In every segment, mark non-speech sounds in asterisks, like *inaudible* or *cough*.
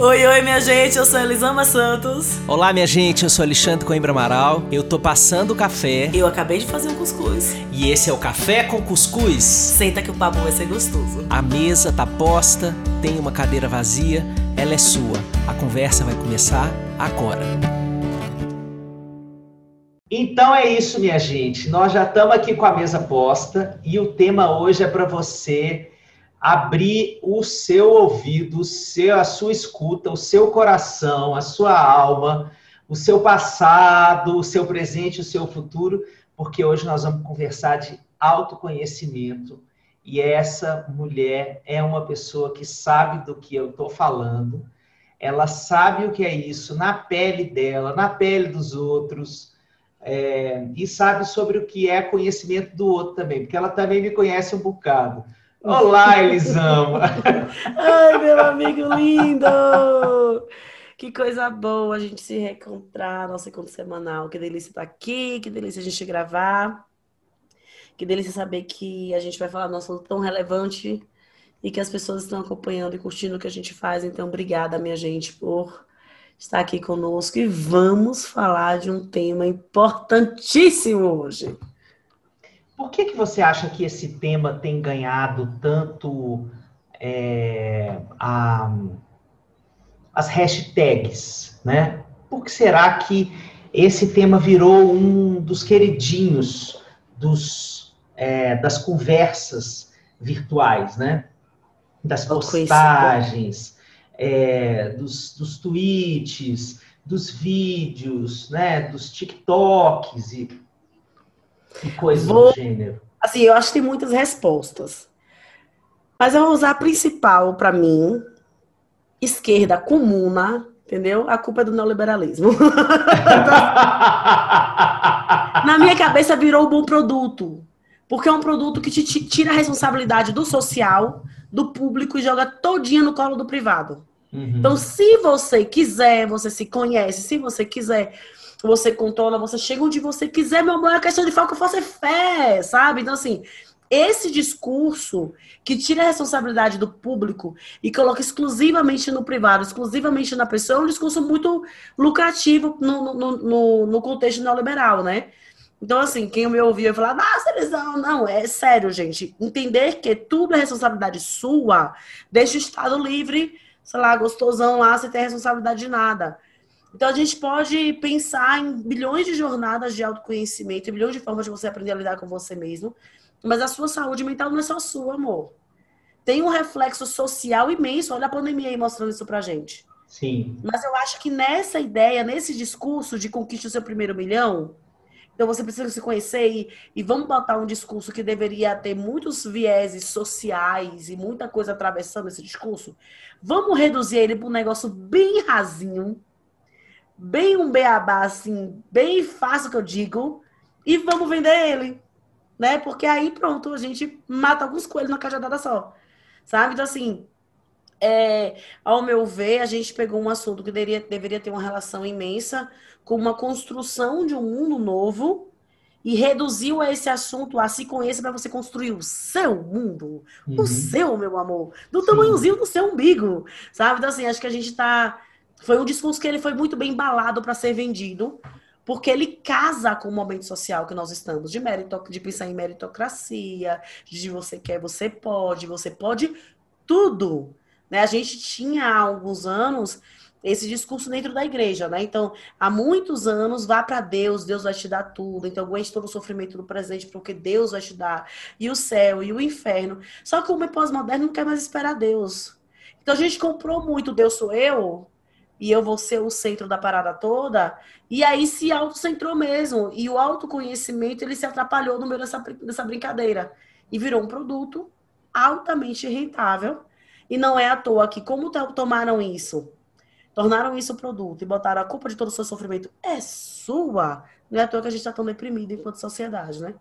Oi, oi, minha gente, eu sou Elisama Santos. Olá, minha gente, eu sou Alexandre Coimbra Amaral. Eu tô passando o café. Eu acabei de fazer um cuscuz. E esse é o Café com Cuscuz. Senta que o papo vai ser gostoso. A mesa tá posta, tem uma cadeira vazia, ela é sua. A conversa vai começar agora. Então é isso, minha gente. Nós já estamos aqui com a mesa posta e o tema hoje é para você abrir o seu ouvido, a sua escuta, o seu coração, a sua alma, o seu passado, o seu presente, o seu futuro, porque hoje nós vamos conversar de autoconhecimento. E essa mulher é uma pessoa que sabe do que eu estou falando, ela sabe o que é isso na pele dela, na pele dos outros, é, e sabe sobre o que é conhecimento do outro também, porque ela também me conhece um bocado. Olá, Elisama! *laughs* Ai, meu amigo lindo! Que coisa boa a gente se reencontrar, nosso encontro semanal. Que delícia estar aqui, que delícia a gente gravar. Que delícia saber que a gente vai falar de um assunto tão relevante e que as pessoas estão acompanhando e curtindo o que a gente faz. Então, obrigada, minha gente, por estar aqui conosco. E vamos falar de um tema importantíssimo hoje. Por que, que você acha que esse tema tem ganhado tanto é, a, as hashtags, né? Por que será que esse tema virou um dos queridinhos dos, é, das conversas virtuais, né? Das postagens, é, dos, dos tweets, dos vídeos, né? Dos TikToks e e coisas vou, do gênero? Assim, eu acho que tem muitas respostas. Mas eu vou usar a principal para mim, esquerda comuna, entendeu? A culpa é do neoliberalismo. *laughs* Na minha cabeça virou um bom produto. Porque é um produto que te tira a responsabilidade do social, do público e joga todinha no colo do privado. Uhum. Então, se você quiser, você se conhece, se você quiser você controla, você chega onde você quiser, meu amor, é questão de foco, fazer fé, sabe? Então, assim, esse discurso que tira a responsabilidade do público e coloca exclusivamente no privado, exclusivamente na pessoa, é um discurso muito lucrativo no, no, no, no contexto neoliberal, né? Então, assim, quem me ouvia falar, nossa, eles não, não, é sério, gente. Entender que tudo é responsabilidade sua, deixa o Estado livre, sei lá, gostosão lá, sem ter responsabilidade de nada. Então a gente pode pensar em bilhões de jornadas de autoconhecimento, bilhões de formas de você aprender a lidar com você mesmo, mas a sua saúde mental não é só sua, amor. Tem um reflexo social imenso. Olha a pandemia aí mostrando isso pra gente. Sim. Mas eu acho que nessa ideia, nesse discurso de conquiste o seu primeiro milhão, então você precisa se conhecer e, e, vamos botar um discurso que deveria ter muitos vieses sociais e muita coisa atravessando esse discurso. Vamos reduzir ele para um negócio bem rasinho, bem um beabá, assim, bem fácil que eu digo, e vamos vender ele, né? Porque aí, pronto, a gente mata alguns coelhos na cajadada só, sabe? Então, assim, é, ao meu ver, a gente pegou um assunto que deveria, deveria ter uma relação imensa com uma construção de um mundo novo e reduziu esse assunto a se conhecer para você construir o seu mundo, uhum. o seu, meu amor, do Sim. tamanhozinho do seu umbigo, sabe? Então, assim, acho que a gente está foi um discurso que ele foi muito bem embalado para ser vendido, porque ele casa com o momento social que nós estamos, de de pensar em meritocracia, de você quer, você pode, você pode tudo. Né? A gente tinha há alguns anos esse discurso dentro da igreja, né? Então, há muitos anos, vá para Deus, Deus vai te dar tudo. Então, aguente todo o sofrimento do presente, porque Deus vai te dar. E o céu, e o inferno. Só que o homem pós-moderno não quer mais esperar Deus. Então, a gente comprou muito Deus sou eu, e eu vou ser o centro da parada toda, e aí se autocentrou mesmo. E o autoconhecimento ele se atrapalhou no meio dessa, dessa brincadeira. E virou um produto altamente rentável. E não é à toa que, como tomaram isso, tornaram isso produto e botaram a culpa de todo o seu sofrimento é sua, não é à toa que a gente está tão deprimido enquanto sociedade, né?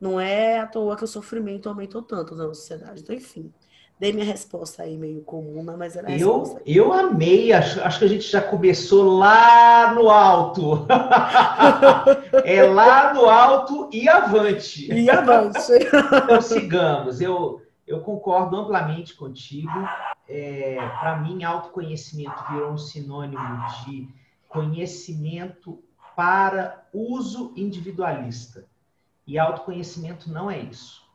Não é à toa que o sofrimento aumentou tanto na sociedade. Então, enfim. Dei minha resposta aí meio comum, mas era eu, Eu amei, acho, acho que a gente já começou lá no alto. *laughs* é lá no alto e avante. E avante. então sigamos. Eu, eu concordo amplamente contigo. É, Para mim, autoconhecimento virou um sinônimo de conhecimento para uso individualista. E autoconhecimento não é isso.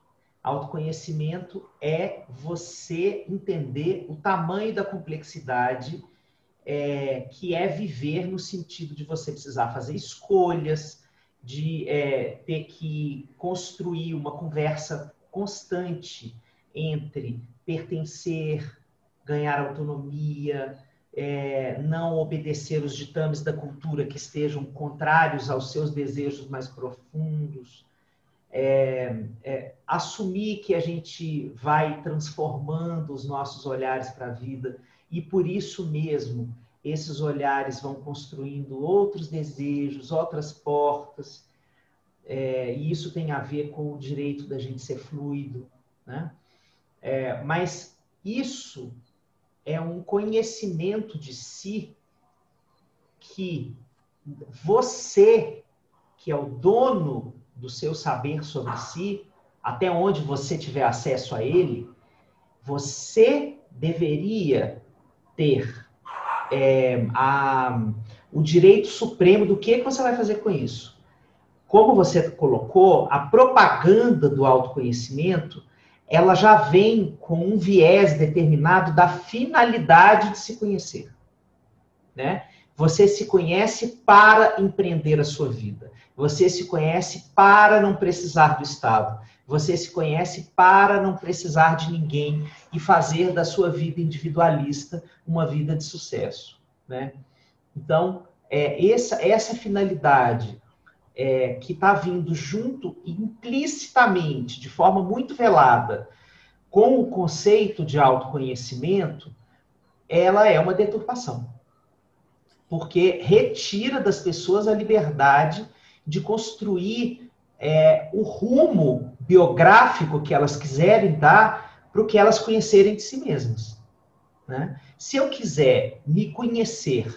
Autoconhecimento é você entender o tamanho da complexidade é, que é viver no sentido de você precisar fazer escolhas, de é, ter que construir uma conversa constante entre pertencer, ganhar autonomia, é, não obedecer os ditames da cultura que estejam contrários aos seus desejos mais profundos, é, é, assumir que a gente vai transformando os nossos olhares para a vida e por isso mesmo esses olhares vão construindo outros desejos, outras portas, é, e isso tem a ver com o direito da gente ser fluido, né? É, mas isso é um conhecimento de si que você, que é o dono do seu saber sobre si, até onde você tiver acesso a ele, você deveria ter é, a, o direito supremo do que, que você vai fazer com isso. Como você colocou, a propaganda do autoconhecimento ela já vem com um viés determinado da finalidade de se conhecer. Né? Você se conhece para empreender a sua vida. Você se conhece para não precisar do Estado. Você se conhece para não precisar de ninguém e fazer da sua vida individualista uma vida de sucesso. Né? Então, é, essa, essa finalidade é, que está vindo junto implicitamente, de forma muito velada, com o conceito de autoconhecimento, ela é uma deturpação. Porque retira das pessoas a liberdade de construir é, o rumo biográfico que elas quiserem dar para o que elas conhecerem de si mesmas. Né? Se eu quiser me conhecer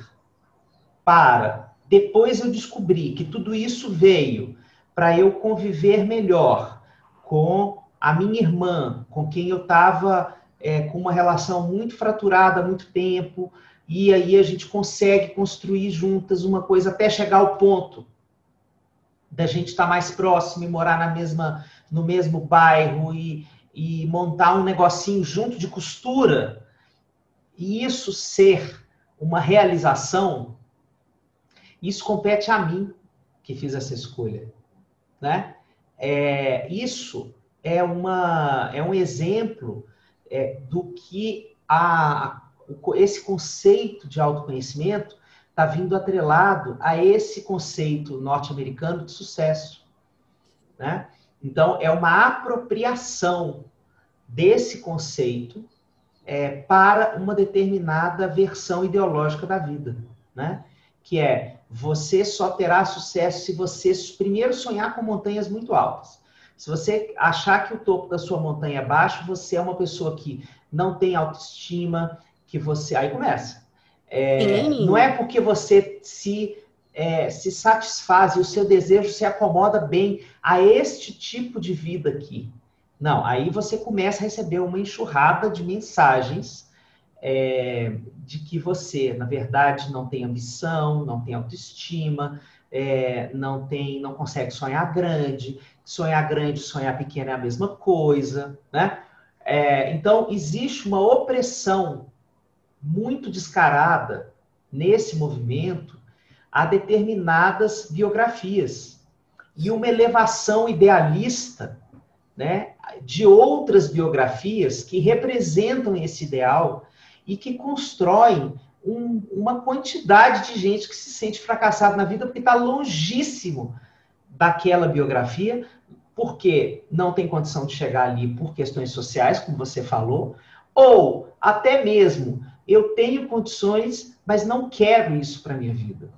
para depois eu descobri que tudo isso veio para eu conviver melhor com a minha irmã, com quem eu estava é, com uma relação muito fraturada há muito tempo, e aí a gente consegue construir juntas uma coisa até chegar ao ponto da gente estar tá mais próximo e morar na mesma, no mesmo bairro e, e montar um negocinho junto de costura. E isso ser uma realização isso compete a mim que fiz essa escolha, né? É, isso é, uma, é um exemplo é, do que a, esse conceito de autoconhecimento está vindo atrelado a esse conceito norte-americano de sucesso. Né? Então, é uma apropriação desse conceito é, para uma determinada versão ideológica da vida. Né? Que é você só terá sucesso se você primeiro sonhar com montanhas muito altas. Se você achar que o topo da sua montanha é baixo, você é uma pessoa que não tem autoestima, que você. Aí começa. É, não é porque você se, é, se satisfaz e o seu desejo se acomoda bem a este tipo de vida aqui. Não, aí você começa a receber uma enxurrada de mensagens é, de que você, na verdade, não tem ambição, não tem autoestima, é, não tem, não consegue sonhar grande, sonhar grande, sonhar pequeno é a mesma coisa, né? É, então existe uma opressão muito descarada nesse movimento a determinadas biografias e uma elevação idealista, né, de outras biografias que representam esse ideal e que constroem um, uma quantidade de gente que se sente fracassado na vida porque está longíssimo daquela biografia, porque não tem condição de chegar ali por questões sociais, como você falou, ou até mesmo eu tenho condições, mas não quero isso para minha vida.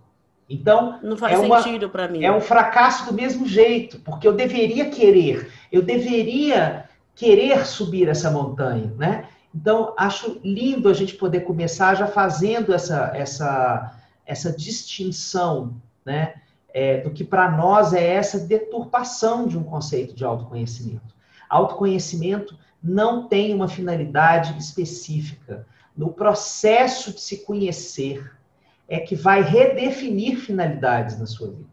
Então, não faz é sentido para mim. É um fracasso do mesmo jeito, porque eu deveria querer, eu deveria querer subir essa montanha, né? Então, acho lindo a gente poder começar já fazendo essa, essa, essa distinção, né? É, do que para nós é essa deturpação de um conceito de autoconhecimento. Autoconhecimento não tem uma finalidade específica. No processo de se conhecer é que vai redefinir finalidades na sua vida.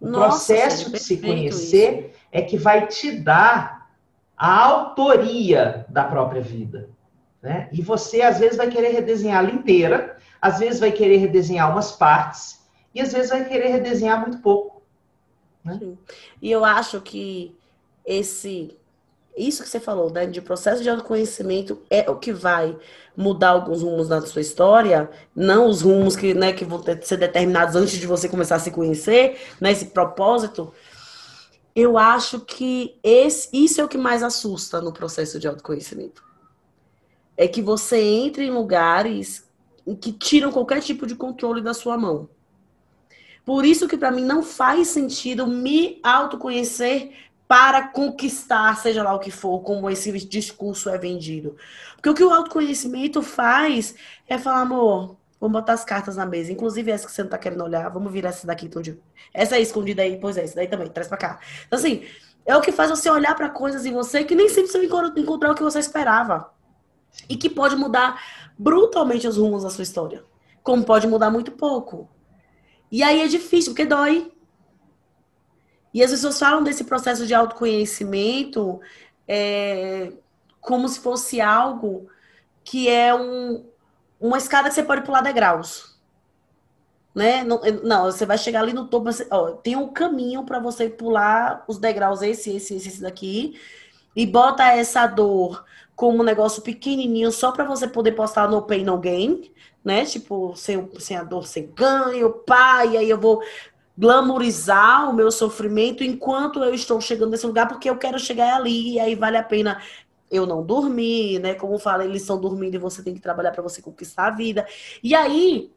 O Nossa, processo de se conhecer isso. é que vai te dar a autoria da própria vida. Né? E você, às vezes, vai querer redesenhá-la inteira, às vezes, vai querer redesenhar umas partes, e às vezes, vai querer redesenhar muito pouco. Né? E eu acho que esse isso que você falou, né, de processo de autoconhecimento é o que vai mudar alguns rumos na sua história, não os rumos que, né, que vão ter, ser determinados antes de você começar a se conhecer, né, esse propósito. Eu acho que esse, isso é o que mais assusta no processo de autoconhecimento. É que você entre em lugares que tiram qualquer tipo de controle da sua mão. Por isso que para mim não faz sentido me autoconhecer para conquistar, seja lá o que for, como esse discurso é vendido. Porque o que o autoconhecimento faz é falar, amor, vamos botar as cartas na mesa. Inclusive essa que você não tá querendo olhar, vamos virar essa daqui. Então, essa aí escondida aí, pois é, essa daí também, traz para cá. Então, assim, é o que faz você olhar para coisas em você que nem sempre você vai encontrar o que você esperava. E que pode mudar brutalmente os rumos da sua história. Como pode mudar muito pouco. E aí é difícil, porque dói. E as pessoas falam desse processo de autoconhecimento é, como se fosse algo que é um, uma escada que você pode pular degraus. Né? Não, não você vai chegar ali no topo, você, ó, tem um caminho para você pular os degraus, esse, esse, esse, esse daqui, e bota essa dor como um negócio pequenininho só para você poder postar no Pain No Gain, né? Tipo, sem, sem a dor você ganha, pá, e aí eu vou glamorizar o meu sofrimento enquanto eu estou chegando nesse lugar, porque eu quero chegar ali, e aí vale a pena eu não dormir, né? Como fala, eles estão dormindo e você tem que trabalhar para você conquistar a vida. E aí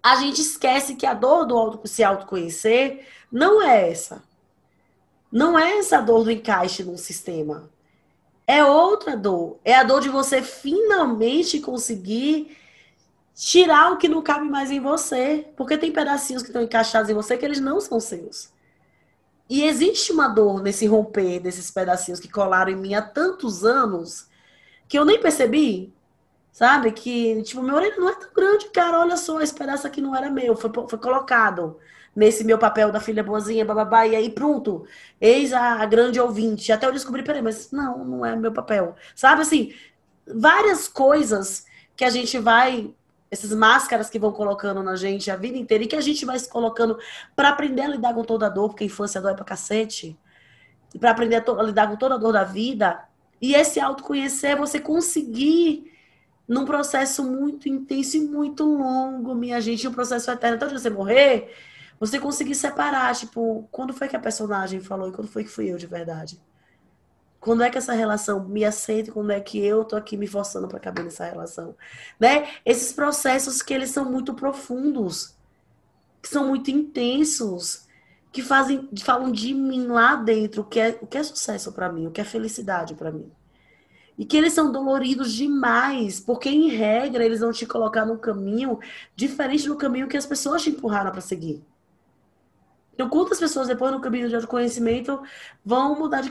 a gente esquece que a dor do auto, se autoconhecer não é essa. Não é essa dor do encaixe num sistema. É outra dor. É a dor de você finalmente conseguir tirar o que não cabe mais em você. Porque tem pedacinhos que estão encaixados em você que eles não são seus. E existe uma dor nesse romper desses pedacinhos que colaram em mim há tantos anos que eu nem percebi. Sabe? Que, tipo, meu orelha não é tão grande, cara. Olha só, esse pedaço aqui não era meu. Foi, foi colocado nesse meu papel da filha boazinha, bababá. E aí, pronto. Eis a, a grande ouvinte. Até eu descobri, peraí, mas não, não é meu papel. Sabe assim? Várias coisas que a gente vai essas máscaras que vão colocando na gente a vida inteira e que a gente vai se colocando para aprender a lidar com toda a dor, porque a infância dói pra cacete, e para aprender a, a, lidar com toda a dor da vida. E esse autoconhecer é você conseguir num processo muito intenso e muito longo, minha gente, um processo eterno, até você morrer, você conseguir separar, tipo, quando foi que a personagem falou e quando foi que fui eu de verdade. Quando é que essa relação me aceita? Quando é que eu tô aqui me forçando para caber nessa relação? Né? Esses processos que eles são muito profundos, que são muito intensos, que fazem, falam de mim lá dentro, o que é, o que é sucesso para mim, o que é felicidade para mim. E que eles são doloridos demais, porque em regra eles vão te colocar num caminho diferente do caminho que as pessoas te empurraram para seguir. Então, quantas pessoas depois no caminho de autoconhecimento vão mudar de,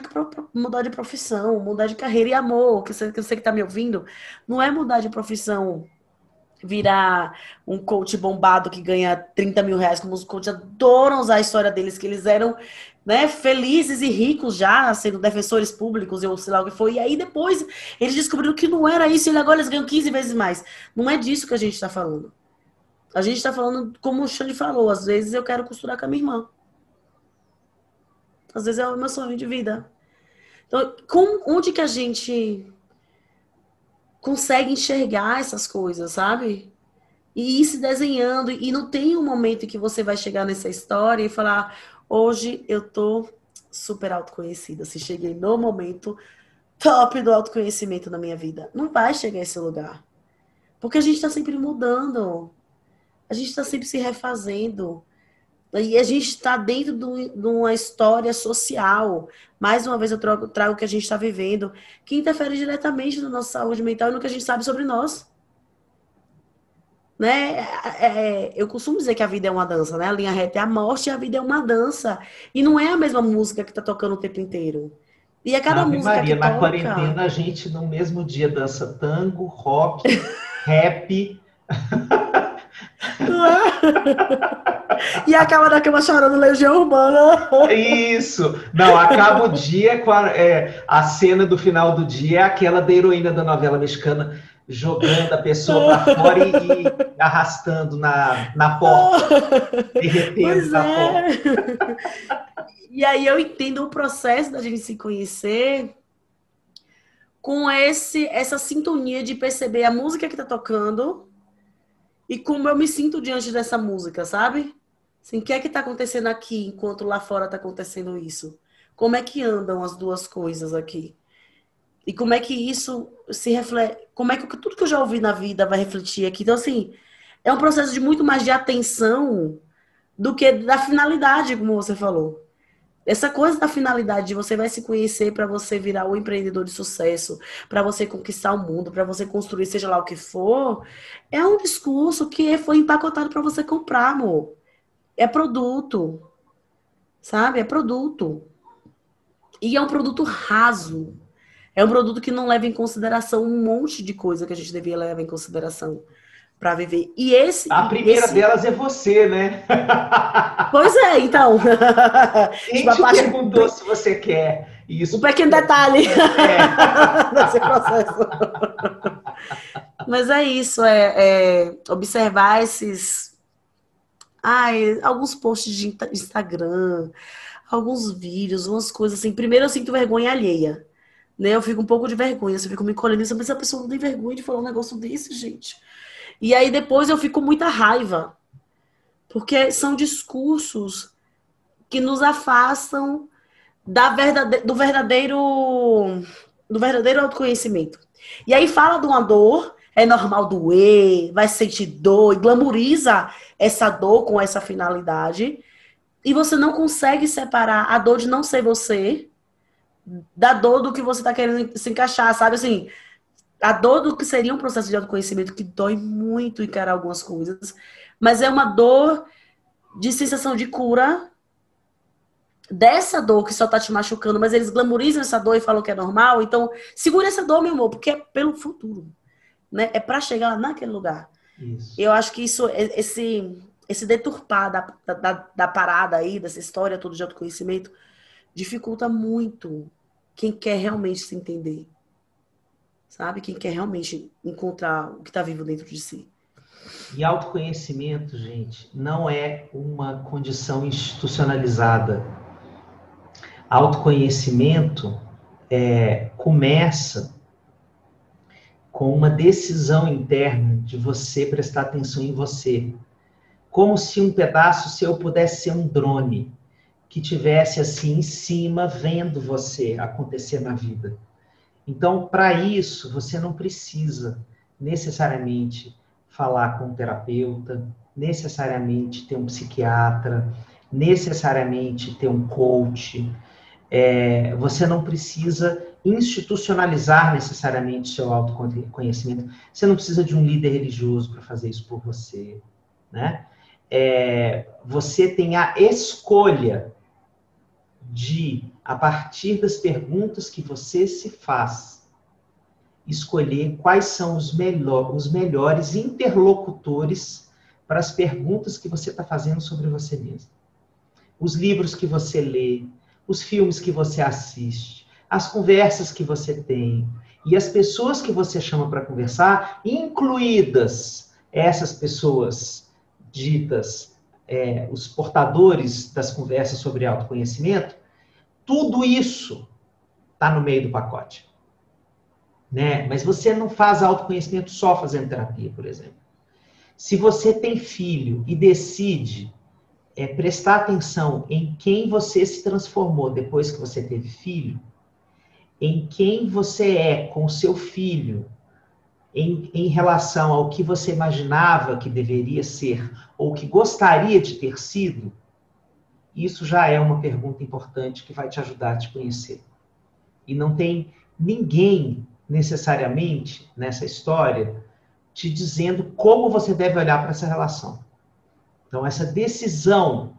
mudar de profissão, mudar de carreira e amor, que você, que está me ouvindo, não é mudar de profissão virar um coach bombado que ganha 30 mil reais, como os coaches adoram usar a história deles, que eles eram né, felizes e ricos já, sendo defensores públicos, ou sei lá o que foi. E aí depois eles descobriram que não era isso, e agora eles ganham 15 vezes mais. Não é disso que a gente está falando. A gente está falando, como o Xande falou, às vezes eu quero costurar com a minha irmã. Às vezes é o meu sonho de vida. Então, com, onde que a gente consegue enxergar essas coisas, sabe? E ir se desenhando. E não tem um momento que você vai chegar nessa história e falar: hoje eu tô super autoconhecida. Se cheguei no momento top do autoconhecimento na minha vida. Não vai chegar a esse lugar. Porque a gente está sempre mudando. A gente está sempre se refazendo. E a gente está dentro de uma história social. Mais uma vez eu trago, trago o que a gente está vivendo, que interfere diretamente na nossa saúde mental e no que a gente sabe sobre nós. Né? É, é, eu costumo dizer que a vida é uma dança, né? A linha reta é a morte e a vida é uma dança. E não é a mesma música que está tocando o tempo inteiro. E a cada Ave música Maria, que na toca... quarentena a gente no mesmo dia dança tango, rock, *laughs* rap. E acaba da cama chorando Legião Urbana. Isso! Não, acaba o dia com a, é, a cena do final do dia, é aquela da heroína da novela mexicana jogando a pessoa para fora e, e, arrastando na, na porta, derretendo na é. porta. E aí eu entendo o processo da gente se conhecer com esse essa sintonia de perceber a música que está tocando e como eu me sinto diante dessa música, sabe? Assim, o que é que está acontecendo aqui enquanto lá fora está acontecendo isso? Como é que andam as duas coisas aqui? E como é que isso se reflete? Como é que tudo que eu já ouvi na vida vai refletir aqui? Então, assim, é um processo de muito mais de atenção do que da finalidade, como você falou. Essa coisa da finalidade de você vai se conhecer para você virar um empreendedor de sucesso, para você conquistar o mundo, para você construir seja lá o que for, é um discurso que foi empacotado para você comprar, amor. É produto. Sabe? É produto. E é um produto raso. É um produto que não leva em consideração um monte de coisa que a gente devia levar em consideração para viver. E esse. A primeira esse... delas é você, né? *laughs* Pois é, então. Quem *laughs* tipo, te parte... perguntou se você quer isso? Um pequeno detalhe é. *laughs* nesse processo. Mas é isso, é, é observar esses. Ai, alguns posts de Instagram, alguns vídeos, umas coisas assim. Primeiro eu sinto vergonha alheia. Né? Eu fico um pouco de vergonha, eu fico me colhendo, mas a pessoa não tem vergonha de falar um negócio desse, gente. E aí depois eu fico com muita raiva, porque são discursos que nos afastam da verdade... do verdadeiro do verdadeiro autoconhecimento. E aí fala de uma dor, é normal doer, vai sentir dor, e glamoriza essa dor com essa finalidade. E você não consegue separar a dor de não ser você da dor do que você está querendo se encaixar, sabe? Assim, a dor do que seria um processo de autoconhecimento que dói muito encarar algumas coisas, mas é uma dor de sensação de cura dessa dor que só tá te machucando, mas eles glamorizam essa dor e falam que é normal. Então, segura essa dor, meu amor, porque é pelo futuro, né? É para chegar naquele lugar. Isso. Eu acho que isso, é, esse, esse deturpar da, da, da parada aí, dessa história toda de autoconhecimento, dificulta muito quem quer realmente se entender sabe? Quem quer realmente encontrar o que está vivo dentro de si. E autoconhecimento, gente, não é uma condição institucionalizada. Autoconhecimento é, começa com uma decisão interna de você prestar atenção em você. Como se um pedaço seu pudesse ser um drone que tivesse assim em cima vendo você acontecer na vida. Então, para isso, você não precisa necessariamente falar com um terapeuta, necessariamente ter um psiquiatra, necessariamente ter um coach. É, você não precisa institucionalizar necessariamente seu autoconhecimento. Você não precisa de um líder religioso para fazer isso por você, né? É, você tem a escolha de a partir das perguntas que você se faz, escolher quais são os, melhor, os melhores interlocutores para as perguntas que você está fazendo sobre você mesmo. Os livros que você lê, os filmes que você assiste, as conversas que você tem e as pessoas que você chama para conversar, incluídas essas pessoas ditas é, os portadores das conversas sobre autoconhecimento, tudo isso está no meio do pacote. Né? Mas você não faz autoconhecimento só fazendo terapia, por exemplo. Se você tem filho e decide é, prestar atenção em quem você se transformou depois que você teve filho, em quem você é com seu filho, em, em relação ao que você imaginava que deveria ser ou que gostaria de ter sido, isso já é uma pergunta importante que vai te ajudar a te conhecer. E não tem ninguém necessariamente nessa história te dizendo como você deve olhar para essa relação. Então, essa decisão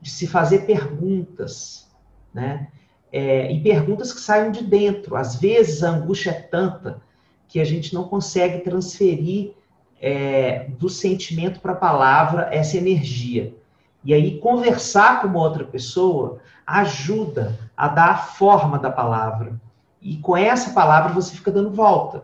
de se fazer perguntas, né? é, e perguntas que saiam de dentro. Às vezes a angústia é tanta que a gente não consegue transferir é, do sentimento para a palavra essa energia. E aí, conversar com uma outra pessoa ajuda a dar a forma da palavra. E com essa palavra você fica dando volta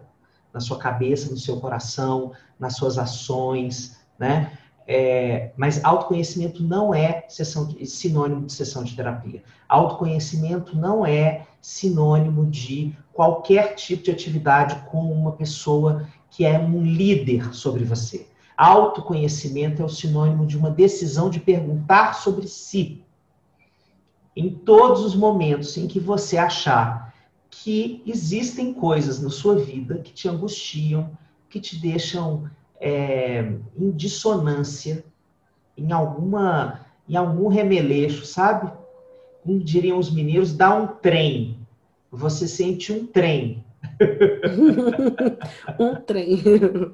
na sua cabeça, no seu coração, nas suas ações, né? É, mas autoconhecimento não é de, sinônimo de sessão de terapia. Autoconhecimento não é sinônimo de qualquer tipo de atividade com uma pessoa que é um líder sobre você. Autoconhecimento é o sinônimo de uma decisão de perguntar sobre si. Em todos os momentos em que você achar que existem coisas na sua vida que te angustiam, que te deixam é, em dissonância, em alguma, em algum remeleixo, sabe? Como diriam os mineiros, dá um trem. Você sente um trem *laughs* um trem.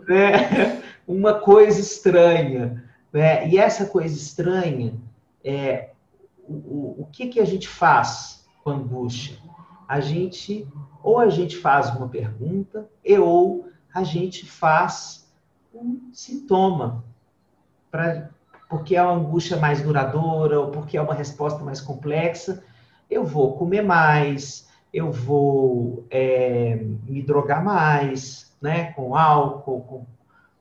É, uma coisa estranha. Né? E essa coisa estranha, é, o, o que, que a gente faz com angústia? A gente, ou a gente faz uma pergunta, e ou a gente faz um sintoma, pra, porque é uma angústia mais duradoura, ou porque é uma resposta mais complexa, eu vou comer mais, eu vou é, me drogar mais, né? Com álcool, com,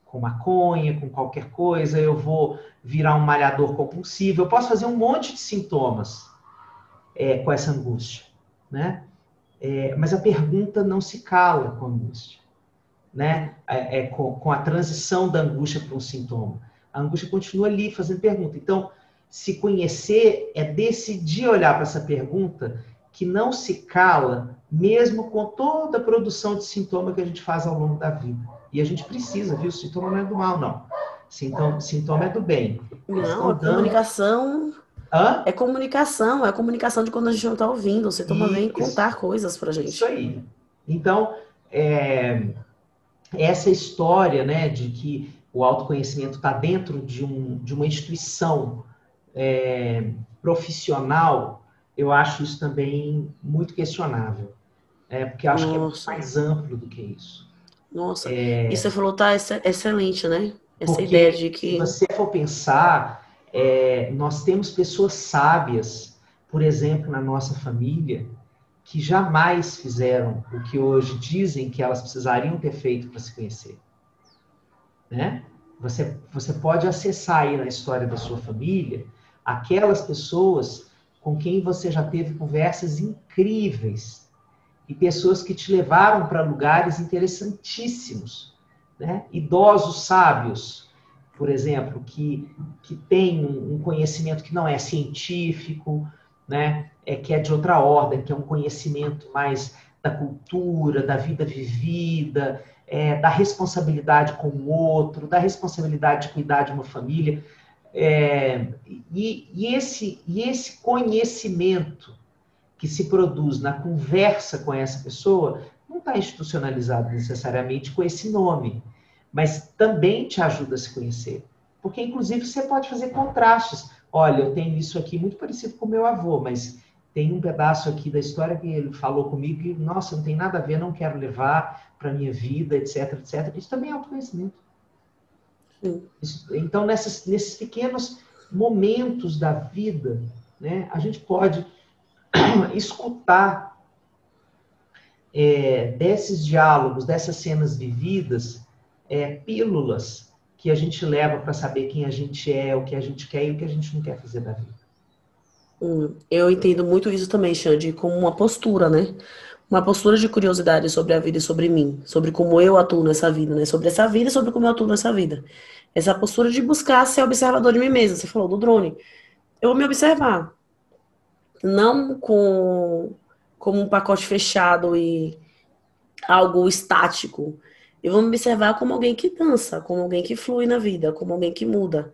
com maconha, com qualquer coisa, eu vou virar um malhador compulsivo, eu posso fazer um monte de sintomas é, com essa angústia, né? É, mas a pergunta não se cala com a angústia, né? É, é com, com a transição da angústia para um sintoma. A angústia continua ali fazendo pergunta. Então, se conhecer é decidir olhar para essa pergunta que não se cala, mesmo com toda a produção de sintoma que a gente faz ao longo da vida. E a gente precisa, viu? Sintoma não é do mal, não. Sintoma, sintoma é do bem. não, a dando... comunicação. Hã? É comunicação, é a comunicação de quando a gente não está ouvindo. Você toma bem contar coisas pra gente. Isso aí. Então, é, essa história né, de que o autoconhecimento está dentro de, um, de uma instituição é, profissional eu acho isso também muito questionável. É, porque eu acho Nossa. que é mais amplo do que isso. Nossa, é... e você falou tá excelente, né? Essa ideia de que. Se você for pensar, é, nós temos pessoas sábias, por exemplo, na nossa família, que jamais fizeram o que hoje dizem que elas precisariam ter feito para se conhecer. Né? Você, você pode acessar aí na história da sua família aquelas pessoas com quem você já teve conversas incríveis e pessoas que te levaram para lugares interessantíssimos, né? Idosos sábios, por exemplo, que, que têm um conhecimento que não é científico, né? É que é de outra ordem, que é um conhecimento mais da cultura, da vida vivida, é, da responsabilidade com o outro, da responsabilidade de cuidar de uma família. É, e, e, esse, e esse conhecimento que se produz na conversa com essa pessoa não está institucionalizado necessariamente com esse nome, mas também te ajuda a se conhecer. Porque, inclusive, você pode fazer contrastes. Olha, eu tenho isso aqui muito parecido com meu avô, mas tem um pedaço aqui da história que ele falou comigo que, nossa, não tem nada a ver, não quero levar para minha vida, etc, etc. Isso também é autoconhecimento. Então, nessas, nesses pequenos momentos da vida, né, a gente pode *clears throat* escutar é, desses diálogos, dessas cenas vividas, é, pílulas que a gente leva para saber quem a gente é, o que a gente quer e o que a gente não quer fazer da vida. Hum, eu entendo muito isso também, Xande, como uma postura, né? uma postura de curiosidade sobre a vida e sobre mim, sobre como eu atuo nessa vida, né? Sobre essa vida e sobre como eu atuo nessa vida. Essa postura de buscar ser observador de mim mesma. Você falou do drone. Eu vou me observar. Não com como um pacote fechado e algo estático. Eu vou me observar como alguém que dança, como alguém que flui na vida, como alguém que muda.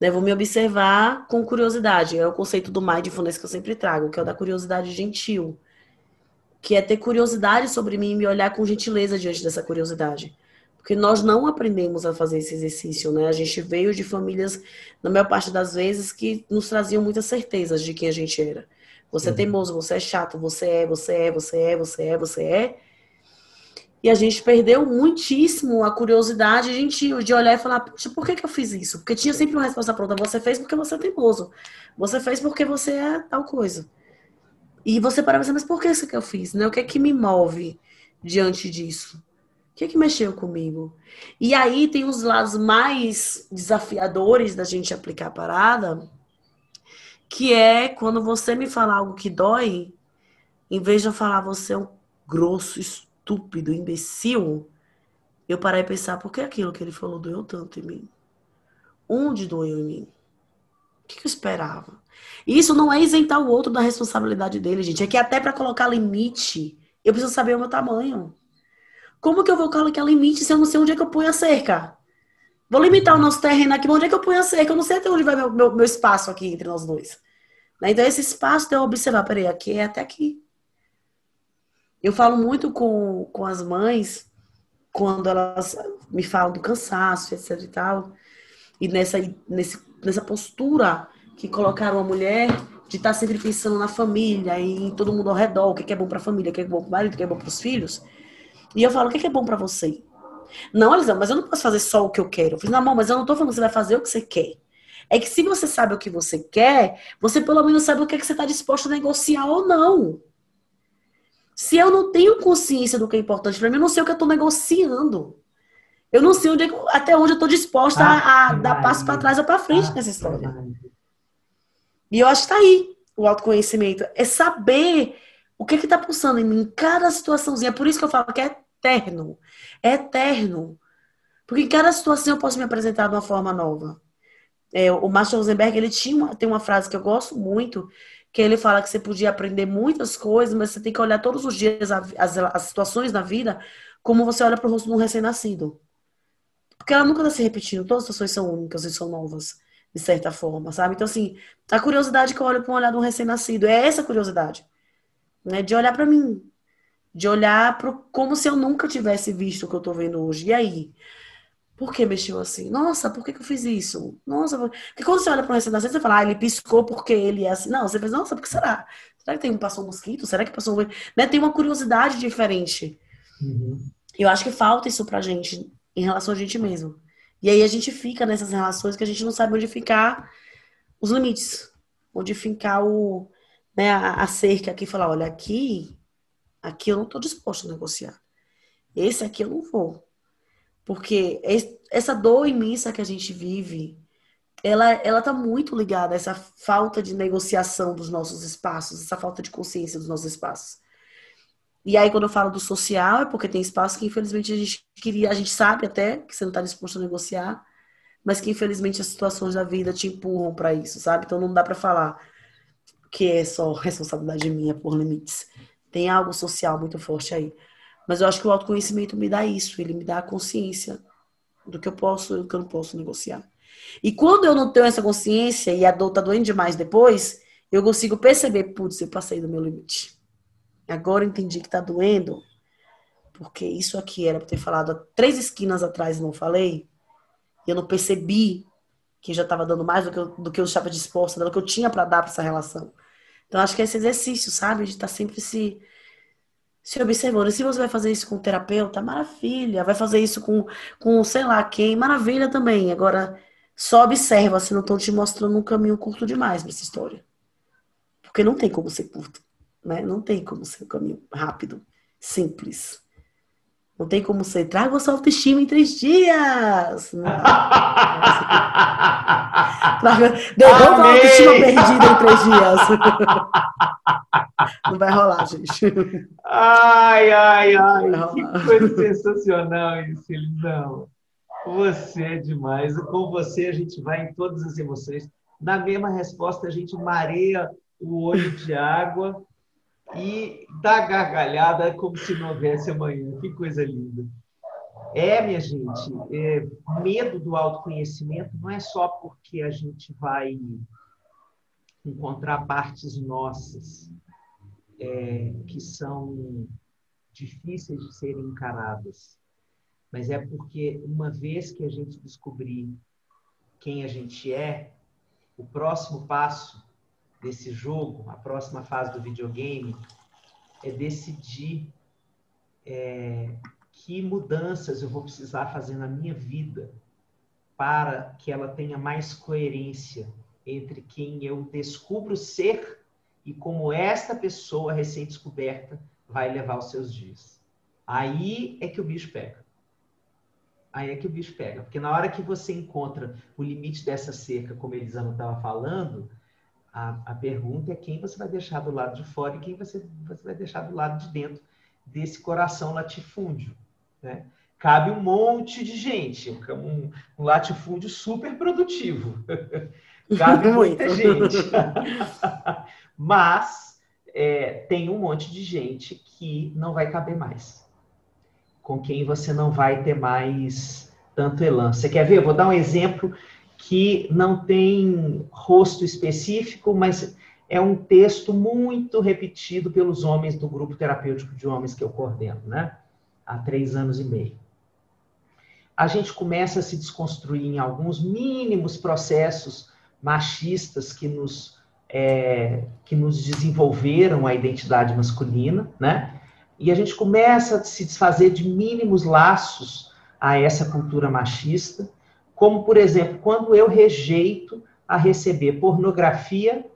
Né? Vou me observar com curiosidade. É o conceito do mindfulness que eu sempre trago, que é o da curiosidade gentil que é ter curiosidade sobre mim e me olhar com gentileza diante dessa curiosidade. Porque nós não aprendemos a fazer esse exercício, né? A gente veio de famílias, na maior parte das vezes, que nos traziam muitas certezas de quem a gente era. Você é teimoso, você é chato, você é, você é, você é, você é, você é. E a gente perdeu muitíssimo a curiosidade de, de olhar e falar, Poxa, por que, que eu fiz isso? Porque tinha sempre uma resposta pronta. Você fez porque você é teimoso. Você fez porque você é tal coisa. E você para pensar, mas por que isso que eu fiz? Né? O que é que me move diante disso? O que é que mexeu comigo? E aí tem os lados mais desafiadores da gente aplicar a parada, que é quando você me fala algo que dói, em vez de eu falar você é um grosso, estúpido, imbecil, eu parei a pensar, por que aquilo que ele falou doeu tanto em mim? Onde doeu em mim? O que eu esperava? Isso não é isentar o outro da responsabilidade dele, gente. É que até para colocar limite, eu preciso saber o meu tamanho. Como que eu vou colocar limite se eu não sei onde é que eu ponho a cerca? Vou limitar o nosso terreno aqui, onde é que eu ponho a cerca? Eu não sei até onde vai meu, meu, meu espaço aqui entre nós dois. Né? Então, esse espaço de eu observar, peraí, aqui é até aqui. Eu falo muito com, com as mães, quando elas me falam do cansaço, etc e tal, e nessa, nesse, nessa postura que colocaram a mulher de estar sempre pensando na família e em todo mundo ao redor, o que é bom para a família, o que é bom para o marido, o que é bom para os filhos. E eu falo, o que é bom para você? Não, Elisão, mas eu não posso fazer só o que eu quero. Eu falei, não, mas eu não tô falando que você vai fazer o que você quer. É que se você sabe o que você quer, você pelo menos sabe o que, é que você está disposto a negociar ou não. Se eu não tenho consciência do que é importante para mim, eu não sei o que eu estou negociando. Eu não sei onde, é até onde eu estou disposta ah, a, dar passo para trás ou para frente ah, nessa história. E eu acho que está aí o autoconhecimento. É saber o que está pulsando em mim, cada situaçãozinha. É por isso que eu falo que é eterno. É eterno. Porque em cada situação eu posso me apresentar de uma forma nova. É, o Marshall Rosenberg, ele tinha uma, tem uma frase que eu gosto muito, que ele fala que você podia aprender muitas coisas, mas você tem que olhar todos os dias as, as situações da vida como você olha para o rosto de um recém-nascido. Porque ela nunca está se repetindo, todas as situações são únicas e são novas, de certa forma, sabe? Então, assim, a curiosidade que eu olho para um olhar de um recém-nascido é essa curiosidade, né? De olhar para mim, de olhar pro, como se eu nunca tivesse visto o que eu estou vendo hoje. E aí? Por que mexeu assim? Nossa, por que, que eu fiz isso? Nossa, porque quando você olha para um recém-nascido, você fala, ah, ele piscou porque ele é assim. Não, você pensa, nossa, por que será? Será que tem, passou um mosquito? Será que passou um... Né? Tem uma curiosidade diferente. Uhum. Eu acho que falta isso pra gente em relação a gente mesmo. E aí a gente fica nessas relações que a gente não sabe onde ficar os limites. Onde ficar o, né, a, a cerca aqui e falar, olha, aqui, aqui eu não estou disposto a negociar. Esse aqui eu não vou. Porque essa dor imensa que a gente vive, ela, ela tá muito ligada a essa falta de negociação dos nossos espaços, essa falta de consciência dos nossos espaços. E aí, quando eu falo do social, é porque tem espaços que, infelizmente, a gente queria, a gente sabe até que você não está disposto a negociar, mas que, infelizmente, as situações da vida te empurram para isso, sabe? Então, não dá para falar que é só *laughs* responsabilidade minha por limites. Tem algo social muito forte aí. Mas eu acho que o autoconhecimento me dá isso, ele me dá a consciência do que eu posso e do que eu não posso negociar. E quando eu não tenho essa consciência e a dor tá doendo demais depois, eu consigo perceber, putz, eu passei do meu limite. Agora eu entendi que tá doendo, porque isso aqui era para ter falado há três esquinas atrás e não falei, e eu não percebi que já estava dando mais do que, eu, do que eu estava disposta, do que eu tinha para dar para essa relação. Então acho que é esse exercício, sabe? De estar tá sempre se se observando. E se você vai fazer isso com o terapeuta, maravilha. Vai fazer isso com, com sei lá quem, maravilha também. Agora, só observa se não estão te mostrando um caminho curto demais nessa história. Porque não tem como ser curto, né? Não tem como ser um caminho rápido, simples. Não tem como ser, traga sua autoestima em três dias. Não, Derrota a autoestima perdida em três dias. Não vai rolar, gente. Ai, ai, ai. Que coisa sensacional isso, Elisão. Você é demais. Com você a gente vai em todas as emoções. Na mesma resposta, a gente mareia o olho de água e dá gargalhada como se não houvesse amanhã. Que coisa linda. É, minha gente, é, medo do autoconhecimento não é só porque a gente vai encontrar partes nossas é, que são difíceis de serem encaradas. mas é porque uma vez que a gente descobrir quem a gente é, o próximo passo desse jogo, a próxima fase do videogame, é decidir é, que mudanças eu vou precisar fazer na minha vida para que ela tenha mais coerência entre quem eu descubro ser e como esta pessoa recém-descoberta vai levar os seus dias. Aí é que o bicho pega aí é que o bicho pega. Porque na hora que você encontra o limite dessa cerca, como a estava falando, a, a, pergunta é quem você vai deixar do lado de fora e quem você, você vai deixar do lado de dentro desse coração latifúndio. Né? Cabe um monte de gente, um, um latifúndio super produtivo. *laughs* Cabe muita gente. *laughs* Mas é, tem um monte de gente que não vai caber mais com quem você não vai ter mais tanto elan. Você quer ver? Eu vou dar um exemplo que não tem rosto específico, mas é um texto muito repetido pelos homens do grupo terapêutico de homens que eu coordeno, né? Há três anos e meio. A gente começa a se desconstruir em alguns mínimos processos machistas que nos, é, que nos desenvolveram a identidade masculina, né? E a gente começa a se desfazer de mínimos laços a essa cultura machista, como, por exemplo, quando eu rejeito a receber pornografia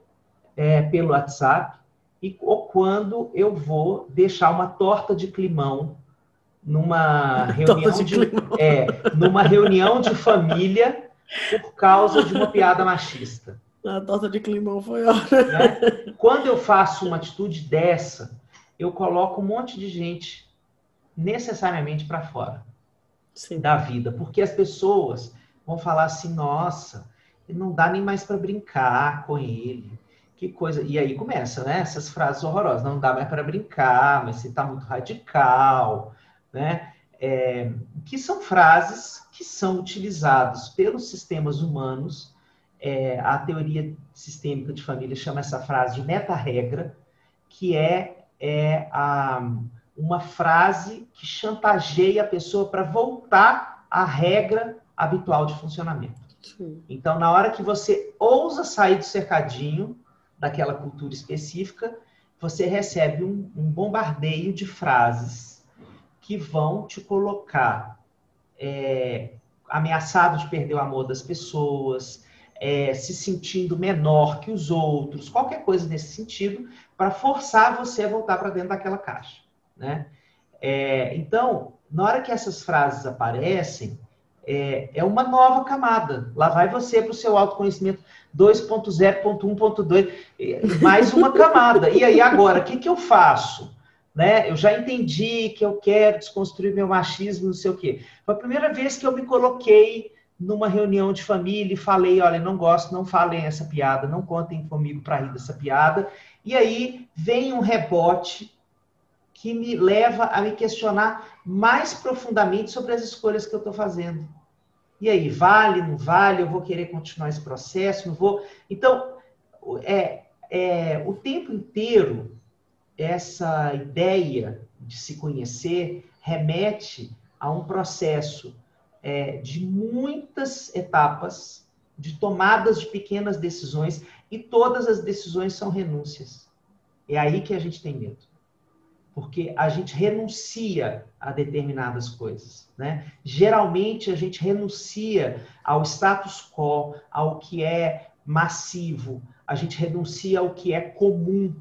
é, pelo WhatsApp, e, ou quando eu vou deixar uma torta de climão numa *laughs* reunião de, de *laughs* é, numa reunião de família por causa de uma piada machista. A torta de climão foi ótima. Né? Quando eu faço uma atitude dessa, eu coloco um monte de gente necessariamente para fora Sim. da vida, porque as pessoas vão falar assim: nossa, não dá nem mais para brincar com ele. Que coisa. E aí começa, né? Essas frases horrorosas. Não dá mais para brincar, mas você está muito radical, né? É, que são frases que são utilizadas pelos sistemas humanos. É, a teoria sistêmica de família chama essa frase de meta-regra, que é é a, uma frase que chantageia a pessoa para voltar à regra habitual de funcionamento. Sim. Então, na hora que você ousa sair do cercadinho daquela cultura específica, você recebe um, um bombardeio de frases que vão te colocar é, ameaçado de perder o amor das pessoas, é, se sentindo menor que os outros, qualquer coisa nesse sentido, para forçar você a voltar para dentro daquela caixa, né? É, então, na hora que essas frases aparecem, é, é uma nova camada. Lá vai você para o seu autoconhecimento 2.0.1.2, mais uma camada. E aí, agora, o que, que eu faço? Né? Eu já entendi que eu quero desconstruir meu machismo, não sei o quê. Foi a primeira vez que eu me coloquei numa reunião de família e falei, olha, não gosto, não falem essa piada, não contem comigo para rir dessa piada. E aí vem um rebote que me leva a me questionar mais profundamente sobre as escolhas que eu estou fazendo. E aí, vale, não vale? Eu vou querer continuar esse processo? Não vou? Então, é, é, o tempo inteiro, essa ideia de se conhecer remete a um processo é, de muitas etapas, de tomadas de pequenas decisões, e todas as decisões são renúncias. É aí que a gente tem medo. Porque a gente renuncia a determinadas coisas. Né? Geralmente, a gente renuncia ao status quo, ao que é massivo, a gente renuncia ao que é comum,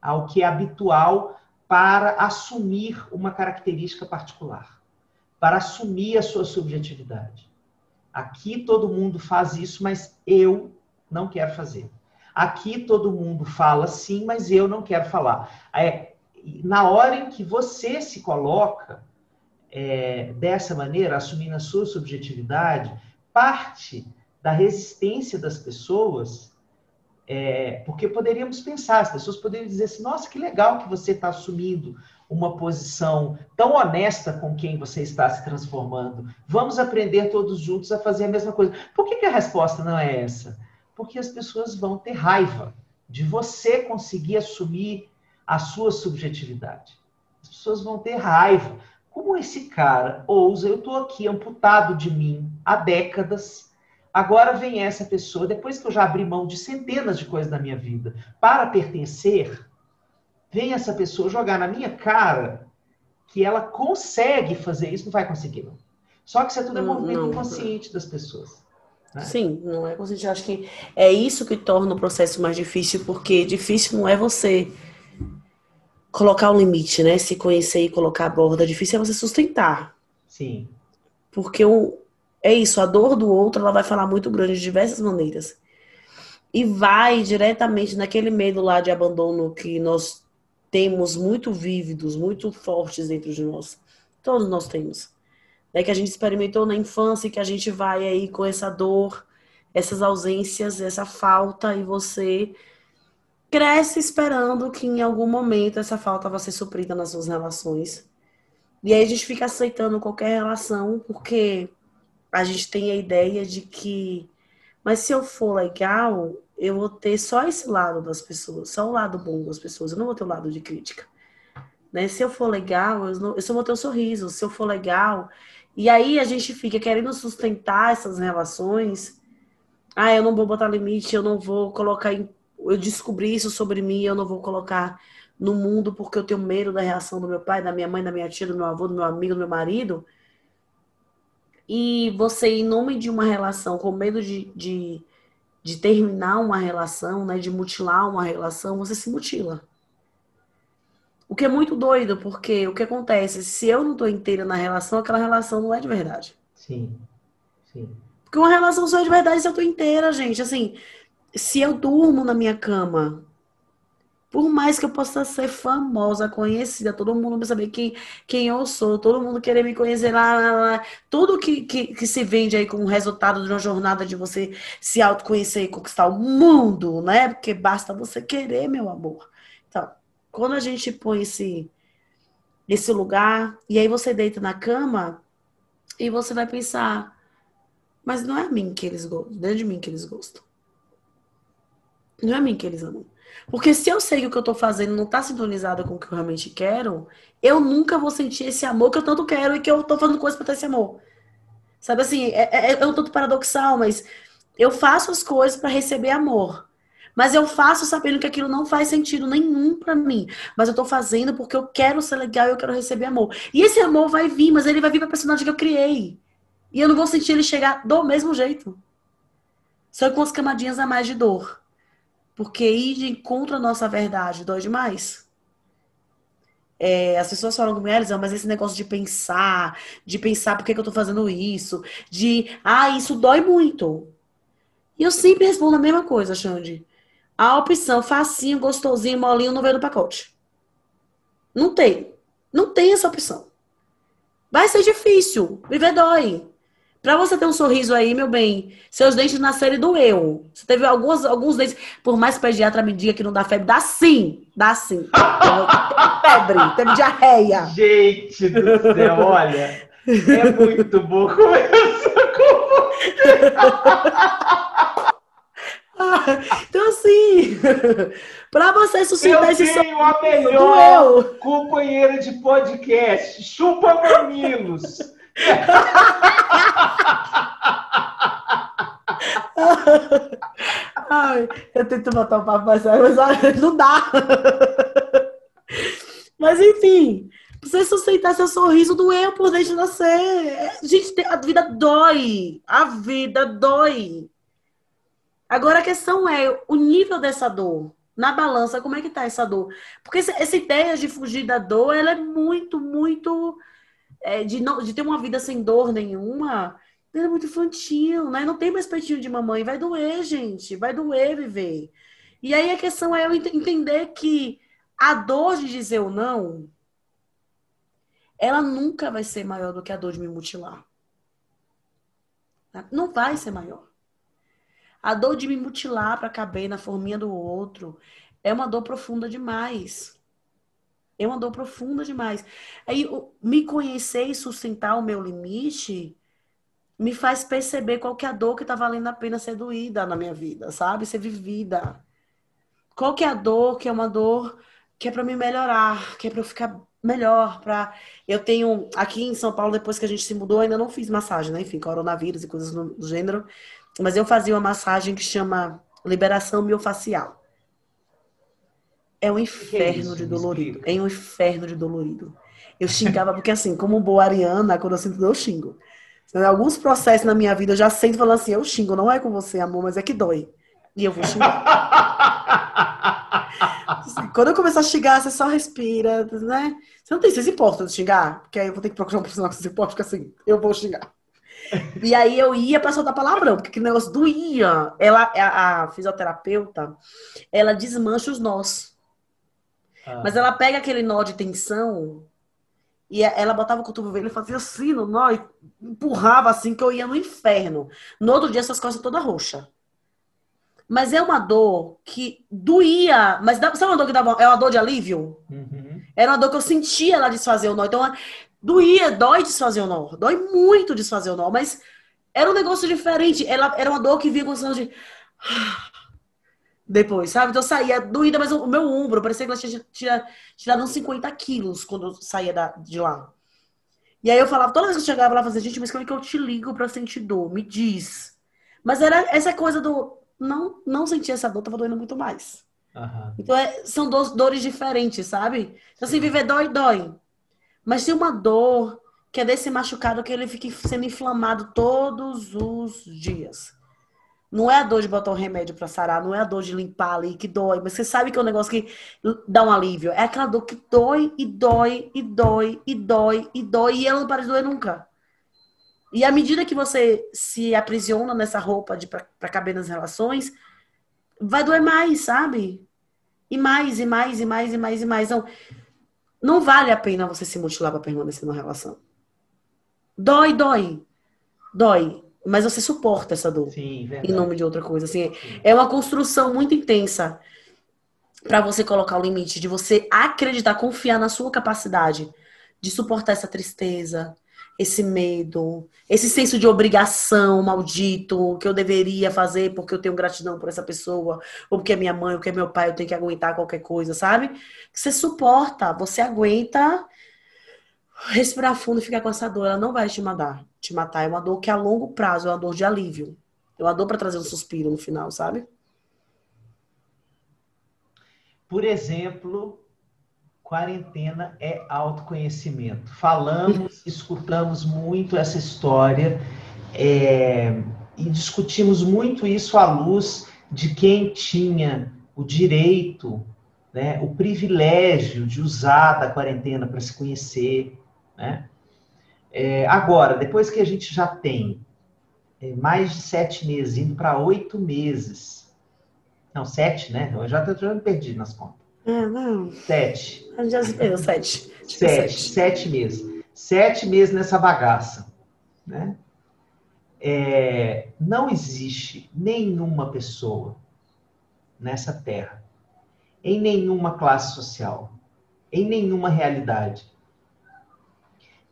ao que é habitual, para assumir uma característica particular para assumir a sua subjetividade. Aqui todo mundo faz isso, mas eu não quero fazer. Aqui todo mundo fala sim, mas eu não quero falar. É, na hora em que você se coloca é, dessa maneira, assumindo a sua subjetividade, parte da resistência das pessoas, é, porque poderíamos pensar, as pessoas poderiam dizer assim, nossa, que legal que você está assumindo uma posição tão honesta com quem você está se transformando. Vamos aprender todos juntos a fazer a mesma coisa. Por que, que a resposta não é essa? Porque as pessoas vão ter raiva de você conseguir assumir a sua subjetividade. As pessoas vão ter raiva como esse cara ousa? Eu estou aqui amputado de mim há décadas. Agora vem essa pessoa, depois que eu já abri mão de centenas de coisas na minha vida para pertencer, vem essa pessoa jogar na minha cara que ela consegue fazer isso, não vai conseguir, não. Só que isso é tudo é movimento não, inconsciente das pessoas. Né? Sim, não é consciente. Acho que é isso que torna o processo mais difícil, porque difícil não é você colocar um limite, né? Se conhecer e colocar a borda. Difícil é você sustentar. Sim. Porque o, é isso, a dor do outro ela vai falar muito grande de diversas maneiras. E vai diretamente naquele medo lá de abandono que nós temos muito vívidos, muito fortes dentro de nós. Todos nós temos. Né? Que a gente experimentou na infância e que a gente vai aí com essa dor, essas ausências, essa falta, e você cresce esperando que em algum momento essa falta vai ser suprida nas suas relações. E aí a gente fica aceitando qualquer relação porque a gente tem a ideia de que, mas se eu for legal, eu vou ter só esse lado das pessoas, só o lado bom das pessoas, eu não vou ter o lado de crítica. Né? Se eu for legal, eu, não, eu só vou ter o um sorriso, se eu for legal. E aí a gente fica querendo sustentar essas relações. Ah, eu não vou botar limite, eu não vou colocar em eu descobri isso sobre mim, eu não vou colocar no mundo porque eu tenho medo da reação do meu pai, da minha mãe, da minha tia, do meu avô, do meu amigo, do meu marido. E você, em nome de uma relação, com medo de, de, de terminar uma relação, né, de mutilar uma relação, você se mutila. O que é muito doido, porque o que acontece? Se eu não estou inteira na relação, aquela relação não é de verdade. Sim, sim. Porque uma relação só é de verdade se eu estou inteira, gente. Assim, se eu durmo na minha cama, por mais que eu possa ser famosa, conhecida, todo mundo saber quem, quem eu sou, todo mundo querer me conhecer lá, lá, lá. tudo que, que, que, se vende aí como resultado de uma jornada de você se autoconhecer e conquistar o mundo, né? Porque basta você querer, meu amor. Então, quando a gente põe esse, esse lugar, e aí você deita na cama, e você vai pensar, mas não é a mim que eles gostam, não é de mim que eles gostam. Não é a mim que eles amam. Porque se eu sei que o que eu tô fazendo não tá sintonizado com o que eu realmente quero, eu nunca vou sentir esse amor que eu tanto quero e que eu tô fazendo coisa pra ter esse amor. Sabe assim, é, é, é um tanto paradoxal, mas eu faço as coisas para receber amor. Mas eu faço sabendo que aquilo não faz sentido nenhum para mim. Mas eu tô fazendo porque eu quero ser legal e eu quero receber amor. E esse amor vai vir, mas ele vai vir pra personagem que eu criei. E eu não vou sentir ele chegar do mesmo jeito. Só com as camadinhas a mais de dor. Porque ir de encontro à nossa verdade dói demais. É, as pessoas falam com mulheres, mas esse negócio de pensar, de pensar por que, que eu tô fazendo isso, de, ah, isso dói muito. E eu sempre respondo a mesma coisa, Xande. A opção facinho, gostosinho, molinho não veio no pacote. Não tem. Não tem essa opção. Vai ser difícil. Viver dói. Pra você ter um sorriso aí, meu bem, seus dentes nascerem doeu. Você teve alguns, alguns dentes, por mais que o pediatra me diga que não dá febre, dá sim, dá sim. febre, teve diarreia. Gente do céu, olha, é muito bom conversar com então, assim, para você sustentar eu esse sorriso. Eu tenho a melhor companheira de podcast. Chupa mamilos. *laughs* Ai, eu tento botar o papo mais sério, mas não dá. Mas enfim, você sustentar seu sorriso doeu por dentro de nascer. Gente, a vida dói. A vida dói. Agora a questão é o nível dessa dor. Na balança, como é que tá essa dor? Porque essa ideia de fugir da dor, ela é muito, muito é, de, não, de ter uma vida sem dor nenhuma, é muito infantil, né? Não tem mais peitinho de mamãe. Vai doer, gente. Vai doer viver. E aí a questão é eu entender que a dor de dizer o não, ela nunca vai ser maior do que a dor de me mutilar. Não vai ser maior. A dor de me mutilar para caber na forminha do outro é uma dor profunda demais. É uma dor profunda demais. Aí, me conhecer e sustentar o meu limite me faz perceber qual que é a dor que tá valendo a pena ser doída na minha vida, sabe? Ser vivida. Qual que é a dor que é uma dor que é para me melhorar, que é para eu ficar melhor para eu tenho aqui em São Paulo depois que a gente se mudou ainda não fiz massagem né enfim coronavírus e coisas do gênero mas eu fazia uma massagem que chama liberação miofacial é um inferno é isso, de dolorido é um inferno de dolorido eu xingava porque assim como boa ariana quando eu sinto dor eu xingo alguns processos na minha vida eu já sinto falando assim eu xingo não é com você amor mas é que dói e eu vou xingar *laughs* Quando eu começar a xingar, você só respira, né? Você não tem, você se importa de xingar? Porque aí eu vou ter que procurar um profissional que se importa, porque assim, eu vou xingar. *laughs* E aí eu ia pra soltar palavrão, porque aquele negócio doía. Ela, a, a fisioterapeuta, ela desmancha os nós. Ah. Mas ela pega aquele nó de tensão e ela botava o cotovelo e fazia assim no nó e empurrava assim que eu ia no inferno. No outro dia, essas costas toda roxa. Mas é uma dor que doía. Mas sabe uma dor que dava. É uma dor de alívio? Uhum. Era uma dor que eu sentia ela desfazer o nó. Então, doía, dói desfazer o nó. Dói muito desfazer o nó. Mas era um negócio diferente. Ela, era uma dor que vinha com de. Depois, sabe? Então eu saía doída, mas o meu ombro parecia que ela tinha, tinha tirado uns 50 quilos quando eu saía da, de lá. E aí eu falava, toda vez que eu chegava lá, eu falava, gente, mas como é que eu te ligo pra sentir dor? Me diz. Mas era essa coisa do não, não sentia essa dor, tava doendo muito mais. Uhum. Então, é, são do, dores diferentes, sabe? Então, assim, viver dói, dói. Mas tem uma dor que é desse machucado que ele fica sendo inflamado todos os dias. Não é a dor de botar um remédio para sarar, não é a dor de limpar ali que dói, mas você sabe que é um negócio que dá um alívio. É aquela dor que dói e dói e dói e dói e dói e ela não para de doer nunca. E à medida que você se aprisiona nessa roupa de para caber nas relações, vai doer mais, sabe? E mais, e mais, e mais, e mais, e mais. Então, não vale a pena você se mutilar para permanecer na relação. Dói, dói. Dói. Mas você suporta essa dor. Sim. Em nome de outra coisa. Assim, é uma construção muito intensa para você colocar o limite, de você acreditar, confiar na sua capacidade de suportar essa tristeza, esse medo, esse senso de obrigação maldito que eu deveria fazer porque eu tenho gratidão por essa pessoa, ou porque é minha mãe, ou porque é meu pai, eu tenho que aguentar qualquer coisa, sabe? Você suporta, você aguenta respirar fundo e ficar com essa dor, ela não vai te matar, te matar, é uma dor que a longo prazo é uma dor de alívio. É uma dor para trazer um suspiro no final, sabe? Por exemplo, quarentena é autoconhecimento. Falamos, *laughs* escutamos muito essa história é, e discutimos muito isso à luz de quem tinha o direito, né, o privilégio de usar da quarentena para se conhecer. Né? É, agora, depois que a gente já tem é, mais de sete meses, indo para oito meses, não, sete, né? Eu já estou me perdido nas contas. Ah, não. Sete. Já deu sete. Sete, sete. Sete meses. Sete meses nessa bagaça. Né? É, não existe nenhuma pessoa nessa terra, em nenhuma classe social, em nenhuma realidade,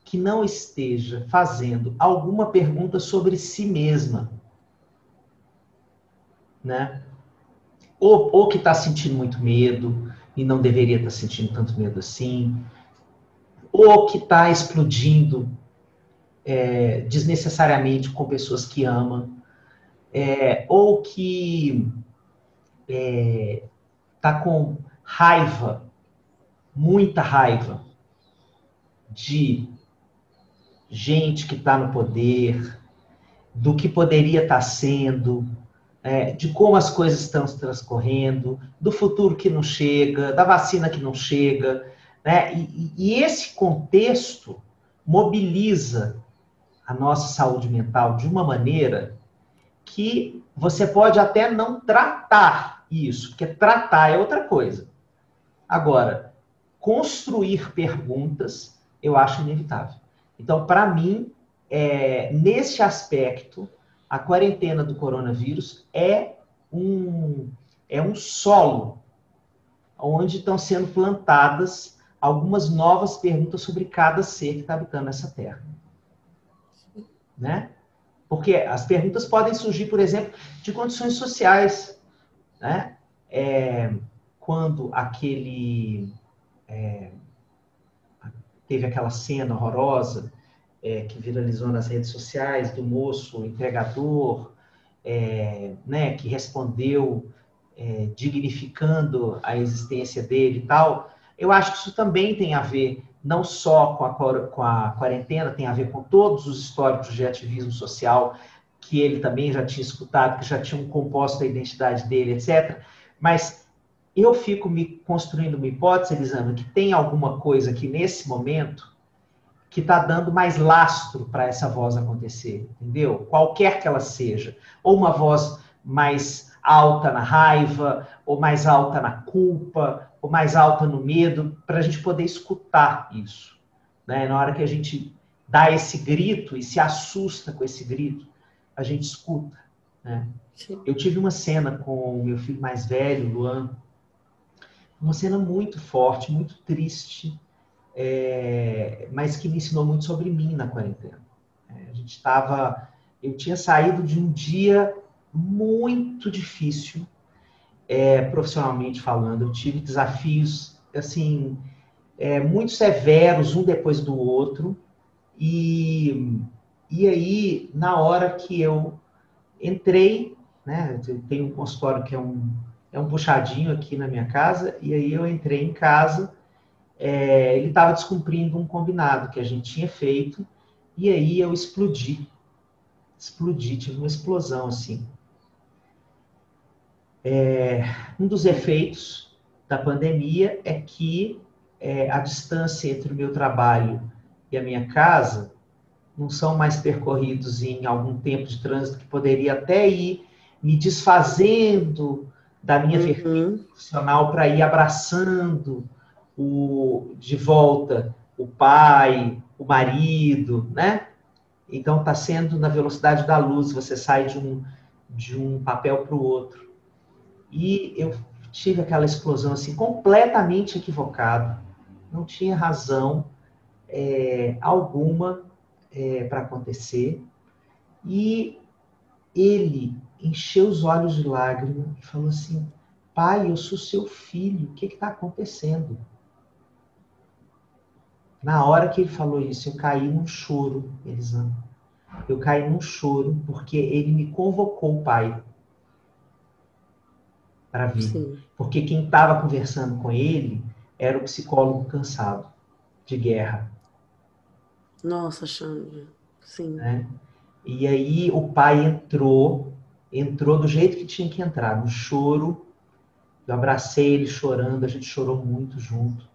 que não esteja fazendo alguma pergunta sobre si mesma. Né? Ou, ou que está sentindo muito medo, e não deveria estar sentindo tanto medo assim, ou que está explodindo é, desnecessariamente com pessoas que ama, é, ou que está é, tá com raiva, muita raiva de gente que está no poder, do que poderia estar tá sendo, é, de como as coisas estão transcorrendo, do futuro que não chega, da vacina que não chega. Né? E, e esse contexto mobiliza a nossa saúde mental de uma maneira que você pode até não tratar isso, porque tratar é outra coisa. Agora, construir perguntas eu acho inevitável. Então, para mim, é, nesse aspecto, a quarentena do coronavírus é um, é um solo onde estão sendo plantadas algumas novas perguntas sobre cada ser que está habitando essa terra. Né? Porque as perguntas podem surgir, por exemplo, de condições sociais. Né? É, quando aquele. É, teve aquela cena horrorosa é, que viralizou nas redes sociais do moço entregador, é, né, que respondeu é, dignificando a existência dele e tal. Eu acho que isso também tem a ver não só com a, com a quarentena, tem a ver com todos os históricos de ativismo social que ele também já tinha escutado, que já tinham composto a identidade dele, etc. Mas eu fico me construindo uma hipótese, Elisama, que tem alguma coisa que nesse momento que está dando mais lastro para essa voz acontecer, entendeu? Qualquer que ela seja. Ou uma voz mais alta na raiva, ou mais alta na culpa, ou mais alta no medo, para a gente poder escutar isso. Né? Na hora que a gente dá esse grito e se assusta com esse grito, a gente escuta. Né? Eu tive uma cena com o meu filho mais velho, Luan, uma cena muito forte, muito triste, é, mas que me ensinou muito sobre mim na quarentena. É, a gente estava, eu tinha saído de um dia muito difícil, é, profissionalmente falando. Eu tive desafios assim é, muito severos um depois do outro e e aí na hora que eu entrei, né, tenho um consultório que é um é um puxadinho aqui na minha casa, e aí eu entrei em casa, é, ele estava descumprindo um combinado que a gente tinha feito, e aí eu explodi. Explodi, tive uma explosão assim. É, um dos efeitos da pandemia é que é, a distância entre o meu trabalho e a minha casa não são mais percorridos em algum tempo de trânsito que poderia até ir me desfazendo da minha uhum. profissional para ir abraçando o, de volta o pai, o marido, né? Então está sendo na velocidade da luz, você sai de um, de um papel para o outro. E eu tive aquela explosão assim, completamente equivocado, não tinha razão é, alguma é, para acontecer. E ele encheu os olhos de lágrima e falou assim: Pai, eu sou seu filho, o que está acontecendo? Na hora que ele falou isso, eu caí num choro, Elisandro. Eu caí num choro porque ele me convocou, pai, para vir. Sim. Porque quem estava conversando com ele era o psicólogo cansado de guerra. Nossa, Xande. Sim. Né? E aí o pai entrou entrou do jeito que tinha que entrar, no choro. Eu abracei ele chorando, a gente chorou muito junto.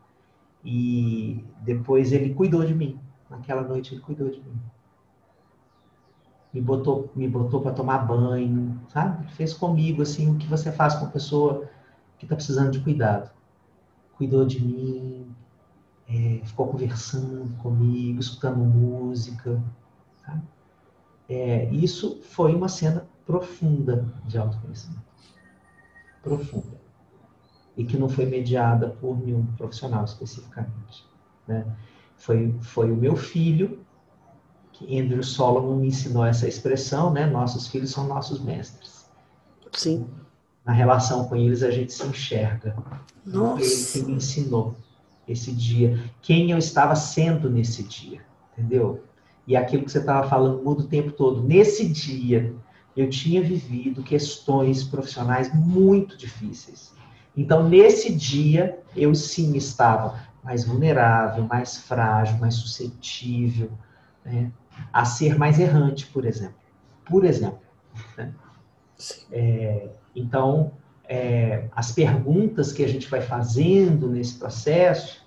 E depois ele cuidou de mim. Naquela noite ele cuidou de mim. Me botou, me botou para tomar banho, sabe? Ele fez comigo assim o que você faz com uma pessoa que está precisando de cuidado. Cuidou de mim, é, ficou conversando comigo, escutando música. Sabe? É, isso foi uma cena profunda de autoconhecimento. Profunda. E que não foi mediada por nenhum profissional especificamente. Né? Foi, foi o meu filho, que Andrew Solomon me ensinou essa expressão, né? Nossos filhos são nossos mestres. Sim. Na relação com eles a gente se enxerga. Nossa. Ele que me ensinou esse dia. Quem eu estava sendo nesse dia. Entendeu? E aquilo que você estava falando muda o tempo todo. Nesse dia, eu tinha vivido questões profissionais muito difíceis. Então, nesse dia, eu sim estava mais vulnerável, mais frágil, mais suscetível né, a ser mais errante, por exemplo. Por exemplo. Né? É, então, é, as perguntas que a gente vai fazendo nesse processo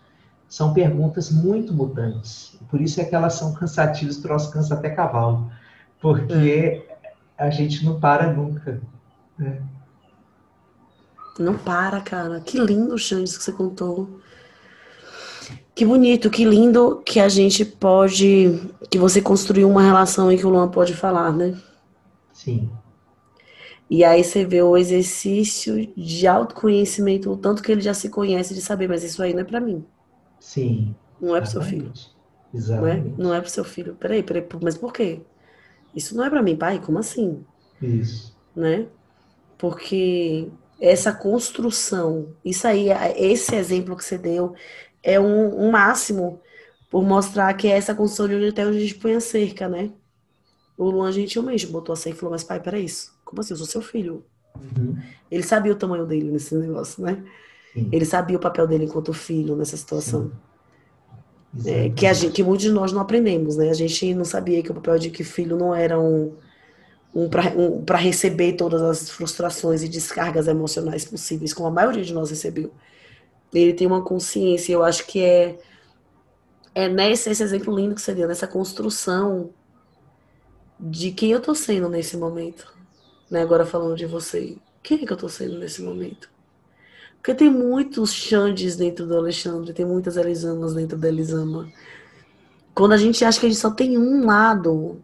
são perguntas muito mutantes. Por isso é que elas são cansativas, troço cansa até cavalo. Porque a gente não para nunca. Né? Não para, cara. Que lindo, Xande, que você contou. Que bonito, que lindo que a gente pode. Que você construiu uma relação e que o Luan pode falar, né? Sim. E aí você vê o exercício de autoconhecimento, o tanto que ele já se conhece, de saber, mas isso aí não é para mim. Sim. Não é pro seu filho. Exatamente. Não é, não é pro seu filho. Peraí, peraí, mas por quê? Isso não é para mim, pai? Como assim? Isso. Né? Porque essa construção, isso aí, esse exemplo que você deu, é um, um máximo por mostrar que é essa construção de onde até onde a gente põe a cerca, né? O Luan gentilmente botou a cerca e falou, mas pai, para isso. Como assim? Eu sou seu filho. Uhum. Ele sabia o tamanho dele nesse negócio, né? Sim. Ele sabia o papel dele enquanto filho nessa situação. É, que, a gente, que muitos de nós não aprendemos, né? A gente não sabia que o papel de que filho não era um, um para um, receber todas as frustrações e descargas emocionais possíveis, como a maioria de nós recebeu. Ele tem uma consciência, eu acho que é é nesse esse exemplo lindo que você deu, nessa construção de quem eu tô sendo nesse momento. Né? Agora falando de você. Quem é que eu tô sendo nesse momento? Porque tem muitos Xandes dentro do Alexandre, tem muitas Elisamas dentro da Elisama. Quando a gente acha que a gente só tem um lado,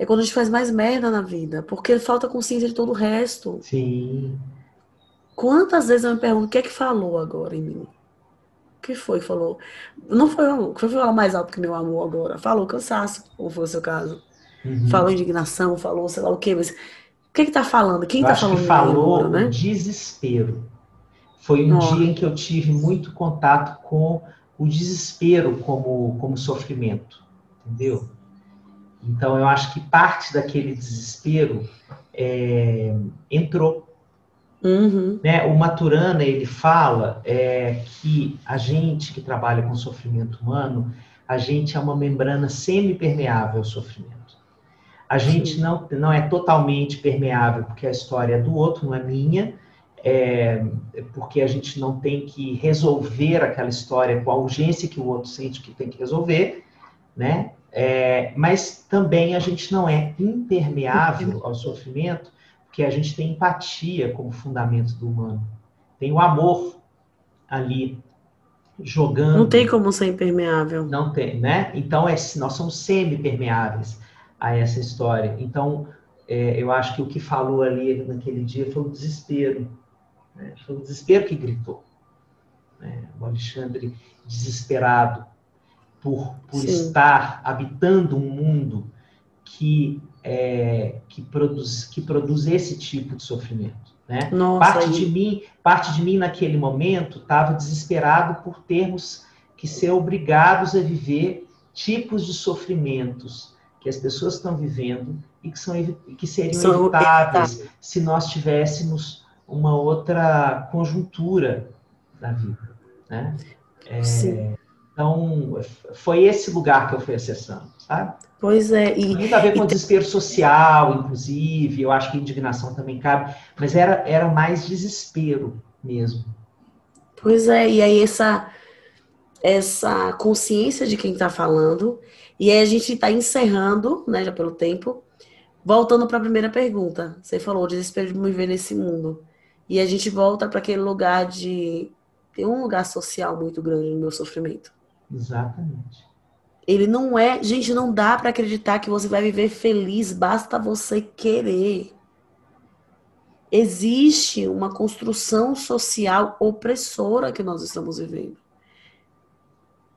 é quando a gente faz mais merda na vida, porque falta consciência de todo o resto. Sim. Quantas vezes eu me pergunto o que é que falou agora em mim? que foi que falou? Não foi o foi falar mais alto que meu amor agora. Falou cansaço, ou foi o seu caso. Uhum. Falou indignação, falou sei lá o quê, mas o que que tá falando? Quem eu tá falando? Que falou agora, né? desespero. Foi um dia em que eu tive muito contato com o desespero como, como sofrimento, entendeu? Então eu acho que parte daquele desespero é, entrou Uhum. Né? O Maturana ele fala é, que a gente que trabalha com sofrimento humano, a gente é uma membrana semi-permeável ao sofrimento. A gente não, não é totalmente permeável porque a história é do outro, não é minha, é, porque a gente não tem que resolver aquela história com a urgência que o outro sente que tem que resolver, né? É, mas também a gente não é impermeável ao sofrimento que a gente tem empatia como fundamento do humano. Tem o amor ali jogando. Não tem como ser impermeável. Não tem, né? Então é, nós somos semi-permeáveis a essa história. Então é, eu acho que o que falou ali naquele dia foi o desespero. Né? Foi o desespero que gritou. Né? O Alexandre desesperado por, por estar habitando um mundo que é, que, produz, que produz esse tipo de sofrimento. Né? Nossa, parte, de mim, parte de mim, naquele momento, estava desesperado por termos que ser obrigados a viver tipos de sofrimentos que as pessoas estão vivendo e que, são, que seriam são evitáveis se nós tivéssemos uma outra conjuntura na vida. Né? É, então, foi esse lugar que eu fui acessando, sabe? Pois é. E, Muito a ver com e, desespero social, inclusive, eu acho que indignação também cabe, mas era, era mais desespero mesmo. Pois é, e aí essa, essa consciência de quem está falando, e aí a gente está encerrando, né, já pelo tempo, voltando para a primeira pergunta. Você falou o desespero de me ver nesse mundo. E a gente volta para aquele lugar de. Tem um lugar social muito grande no meu sofrimento. Exatamente. Ele não é. Gente, não dá para acreditar que você vai viver feliz, basta você querer. Existe uma construção social opressora que nós estamos vivendo.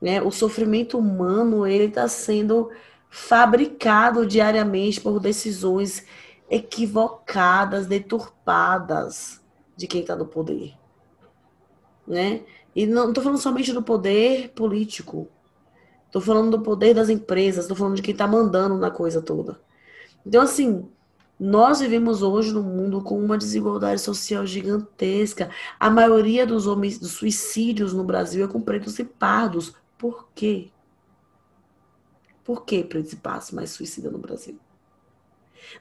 Né? O sofrimento humano ele está sendo fabricado diariamente por decisões equivocadas, deturpadas de quem está no poder. Né? E não estou falando somente do poder político, Tô falando do poder das empresas, tô falando de quem tá mandando na coisa toda. Então, assim, nós vivemos hoje num mundo com uma desigualdade social gigantesca. A maioria dos, homens, dos suicídios no Brasil é com pretos e pardos. Por quê? Por que pretos e pardos mais suicida no Brasil?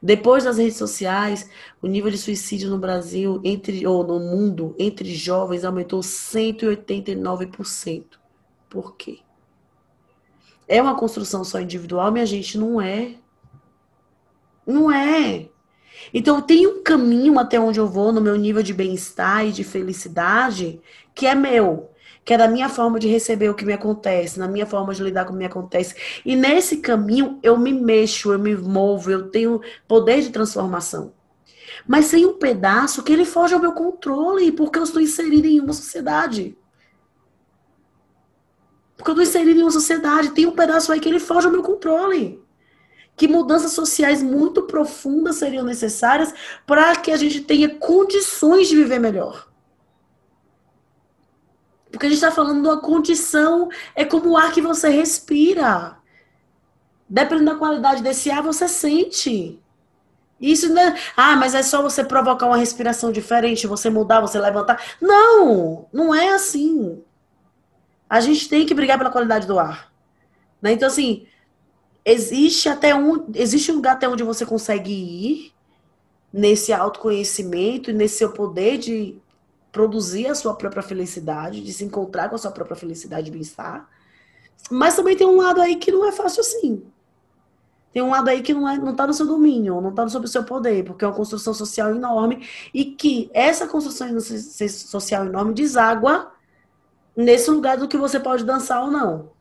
Depois das redes sociais, o nível de suicídio no Brasil, entre ou no mundo, entre jovens, aumentou 189%. Por quê? É uma construção só individual, minha gente, não é. Não é. Então tem um caminho até onde eu vou no meu nível de bem-estar e de felicidade que é meu, que é da minha forma de receber o que me acontece, na minha forma de lidar com o que me acontece. E nesse caminho eu me mexo, eu me movo, eu tenho poder de transformação. Mas tem um pedaço que ele foge ao meu controle, porque eu estou inserida em uma sociedade. Porque eu estou inserido em uma sociedade, tem um pedaço aí que ele foge ao meu controle. Que mudanças sociais muito profundas seriam necessárias para que a gente tenha condições de viver melhor. Porque a gente está falando de uma condição, é como o ar que você respira. Dependendo da qualidade desse ar, você sente. Isso não é, ah, mas é só você provocar uma respiração diferente, você mudar, você levantar. Não, não é assim. A gente tem que brigar pela qualidade do ar. Né? Então, assim, existe até um, existe um lugar até onde você consegue ir nesse autoconhecimento nesse seu poder de produzir a sua própria felicidade, de se encontrar com a sua própria felicidade e bem-estar. Mas também tem um lado aí que não é fácil assim. Tem um lado aí que não, é, não tá no seu domínio, não tá no seu poder, porque é uma construção social enorme e que essa construção social enorme deságua nesse lugar do que você pode dançar ou não.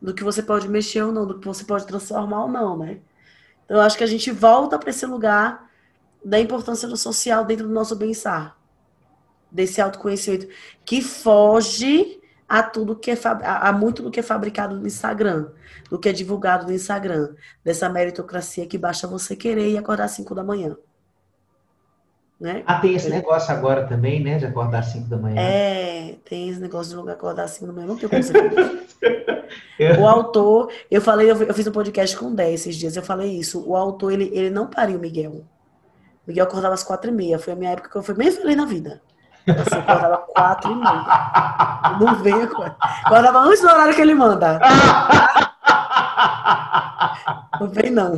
Do que você pode mexer ou não, do que você pode transformar ou não, né? Então, eu acho que a gente volta para esse lugar da importância do social dentro do nosso bem-estar. Desse autoconhecimento que foge a tudo que é a muito do que é fabricado no Instagram, do que é divulgado no Instagram, dessa meritocracia que basta você querer e acordar às 5 da manhã. Né? Ah, tem esse negócio agora também, né? De acordar às 5 da manhã. É, tem esse negócio de acordar às 5 da manhã. Não tem como você *laughs* O autor, eu falei, eu fiz um podcast com o 10 esses dias, eu falei isso. O autor, ele, ele não pariu Miguel. Miguel acordava às quatro e meia. Foi a minha época que eu fui bem feliz na vida. Você acordava quatro e meia. Não venha com Acordava antes do horário que ele manda. Não vem, não.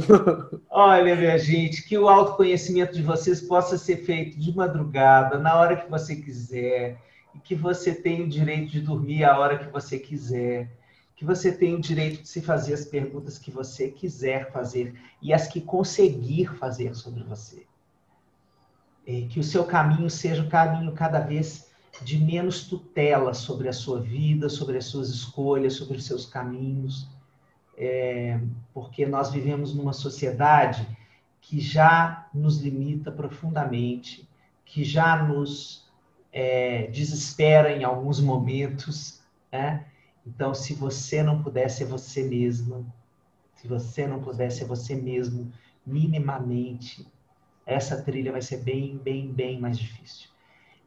Olha, minha gente, que o autoconhecimento de vocês possa ser feito de madrugada, na hora que você quiser, e que você tenha o direito de dormir a hora que você quiser, que você tenha o direito de se fazer as perguntas que você quiser fazer e as que conseguir fazer sobre você que o seu caminho seja um caminho cada vez de menos tutela sobre a sua vida, sobre as suas escolhas, sobre os seus caminhos, é, porque nós vivemos numa sociedade que já nos limita profundamente, que já nos é, desespera em alguns momentos, né? Então, se você não puder ser você mesma, se você não puder ser você mesmo minimamente, essa trilha vai ser bem, bem, bem mais difícil.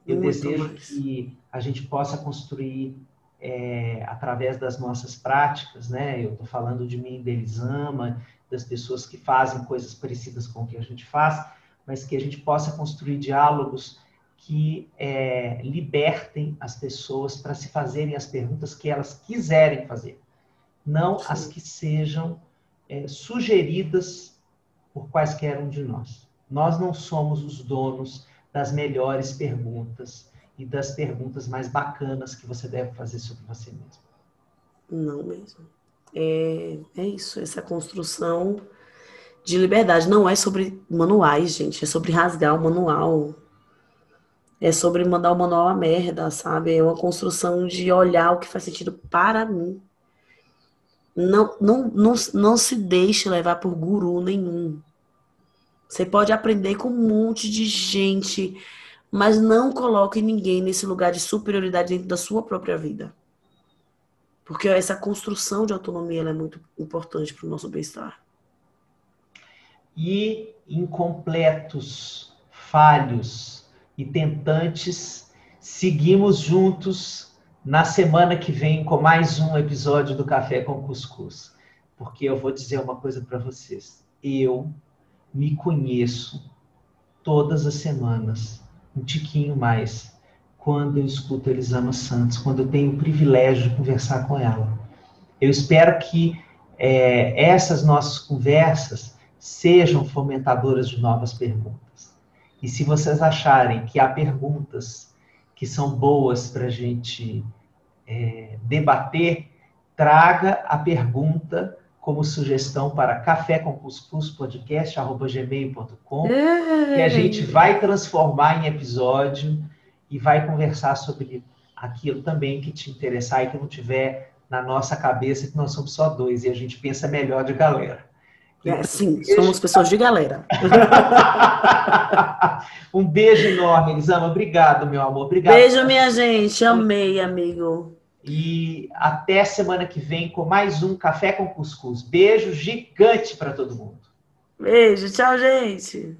Eu Muito desejo mais. que a gente possa construir é, através das nossas práticas, né? Eu estou falando de mim, deles ama, das pessoas que fazem coisas parecidas com o que a gente faz, mas que a gente possa construir diálogos que é, libertem as pessoas para se fazerem as perguntas que elas quiserem fazer, não Sim. as que sejam é, sugeridas por quaisquer um de nós. Nós não somos os donos das melhores perguntas e das perguntas mais bacanas que você deve fazer sobre você mesmo. Não mesmo. É, é isso, essa construção de liberdade. Não é sobre manuais, gente. É sobre rasgar o manual. É sobre mandar o manual a merda, sabe? É uma construção de olhar o que faz sentido para mim. Não, não, não, não se deixe levar por guru nenhum. Você pode aprender com um monte de gente, mas não coloque ninguém nesse lugar de superioridade dentro da sua própria vida. Porque essa construção de autonomia é muito importante para o nosso bem-estar. E incompletos, falhos e tentantes, seguimos juntos na semana que vem com mais um episódio do Café com Cuscuz. Porque eu vou dizer uma coisa para vocês. Eu me conheço todas as semanas, um tiquinho mais, quando eu escuto Elisama Santos, quando eu tenho o privilégio de conversar com ela. Eu espero que é, essas nossas conversas sejam fomentadoras de novas perguntas. E se vocês acharem que há perguntas que são boas para a gente é, debater, traga a pergunta como sugestão para café com cuscuz podcast@gmail.com que a gente vai transformar em episódio e vai conversar sobre aquilo também que te interessar e que não tiver na nossa cabeça que nós somos só dois e a gente pensa melhor de galera. É, sim, somos pessoas de galera. *laughs* um beijo enorme, Elisama. Obrigado, meu amor. Obrigado. Beijo, minha gente. Amei, amigo. E até semana que vem com mais um Café com Cuscuz. Beijo gigante para todo mundo. Beijo, tchau, gente.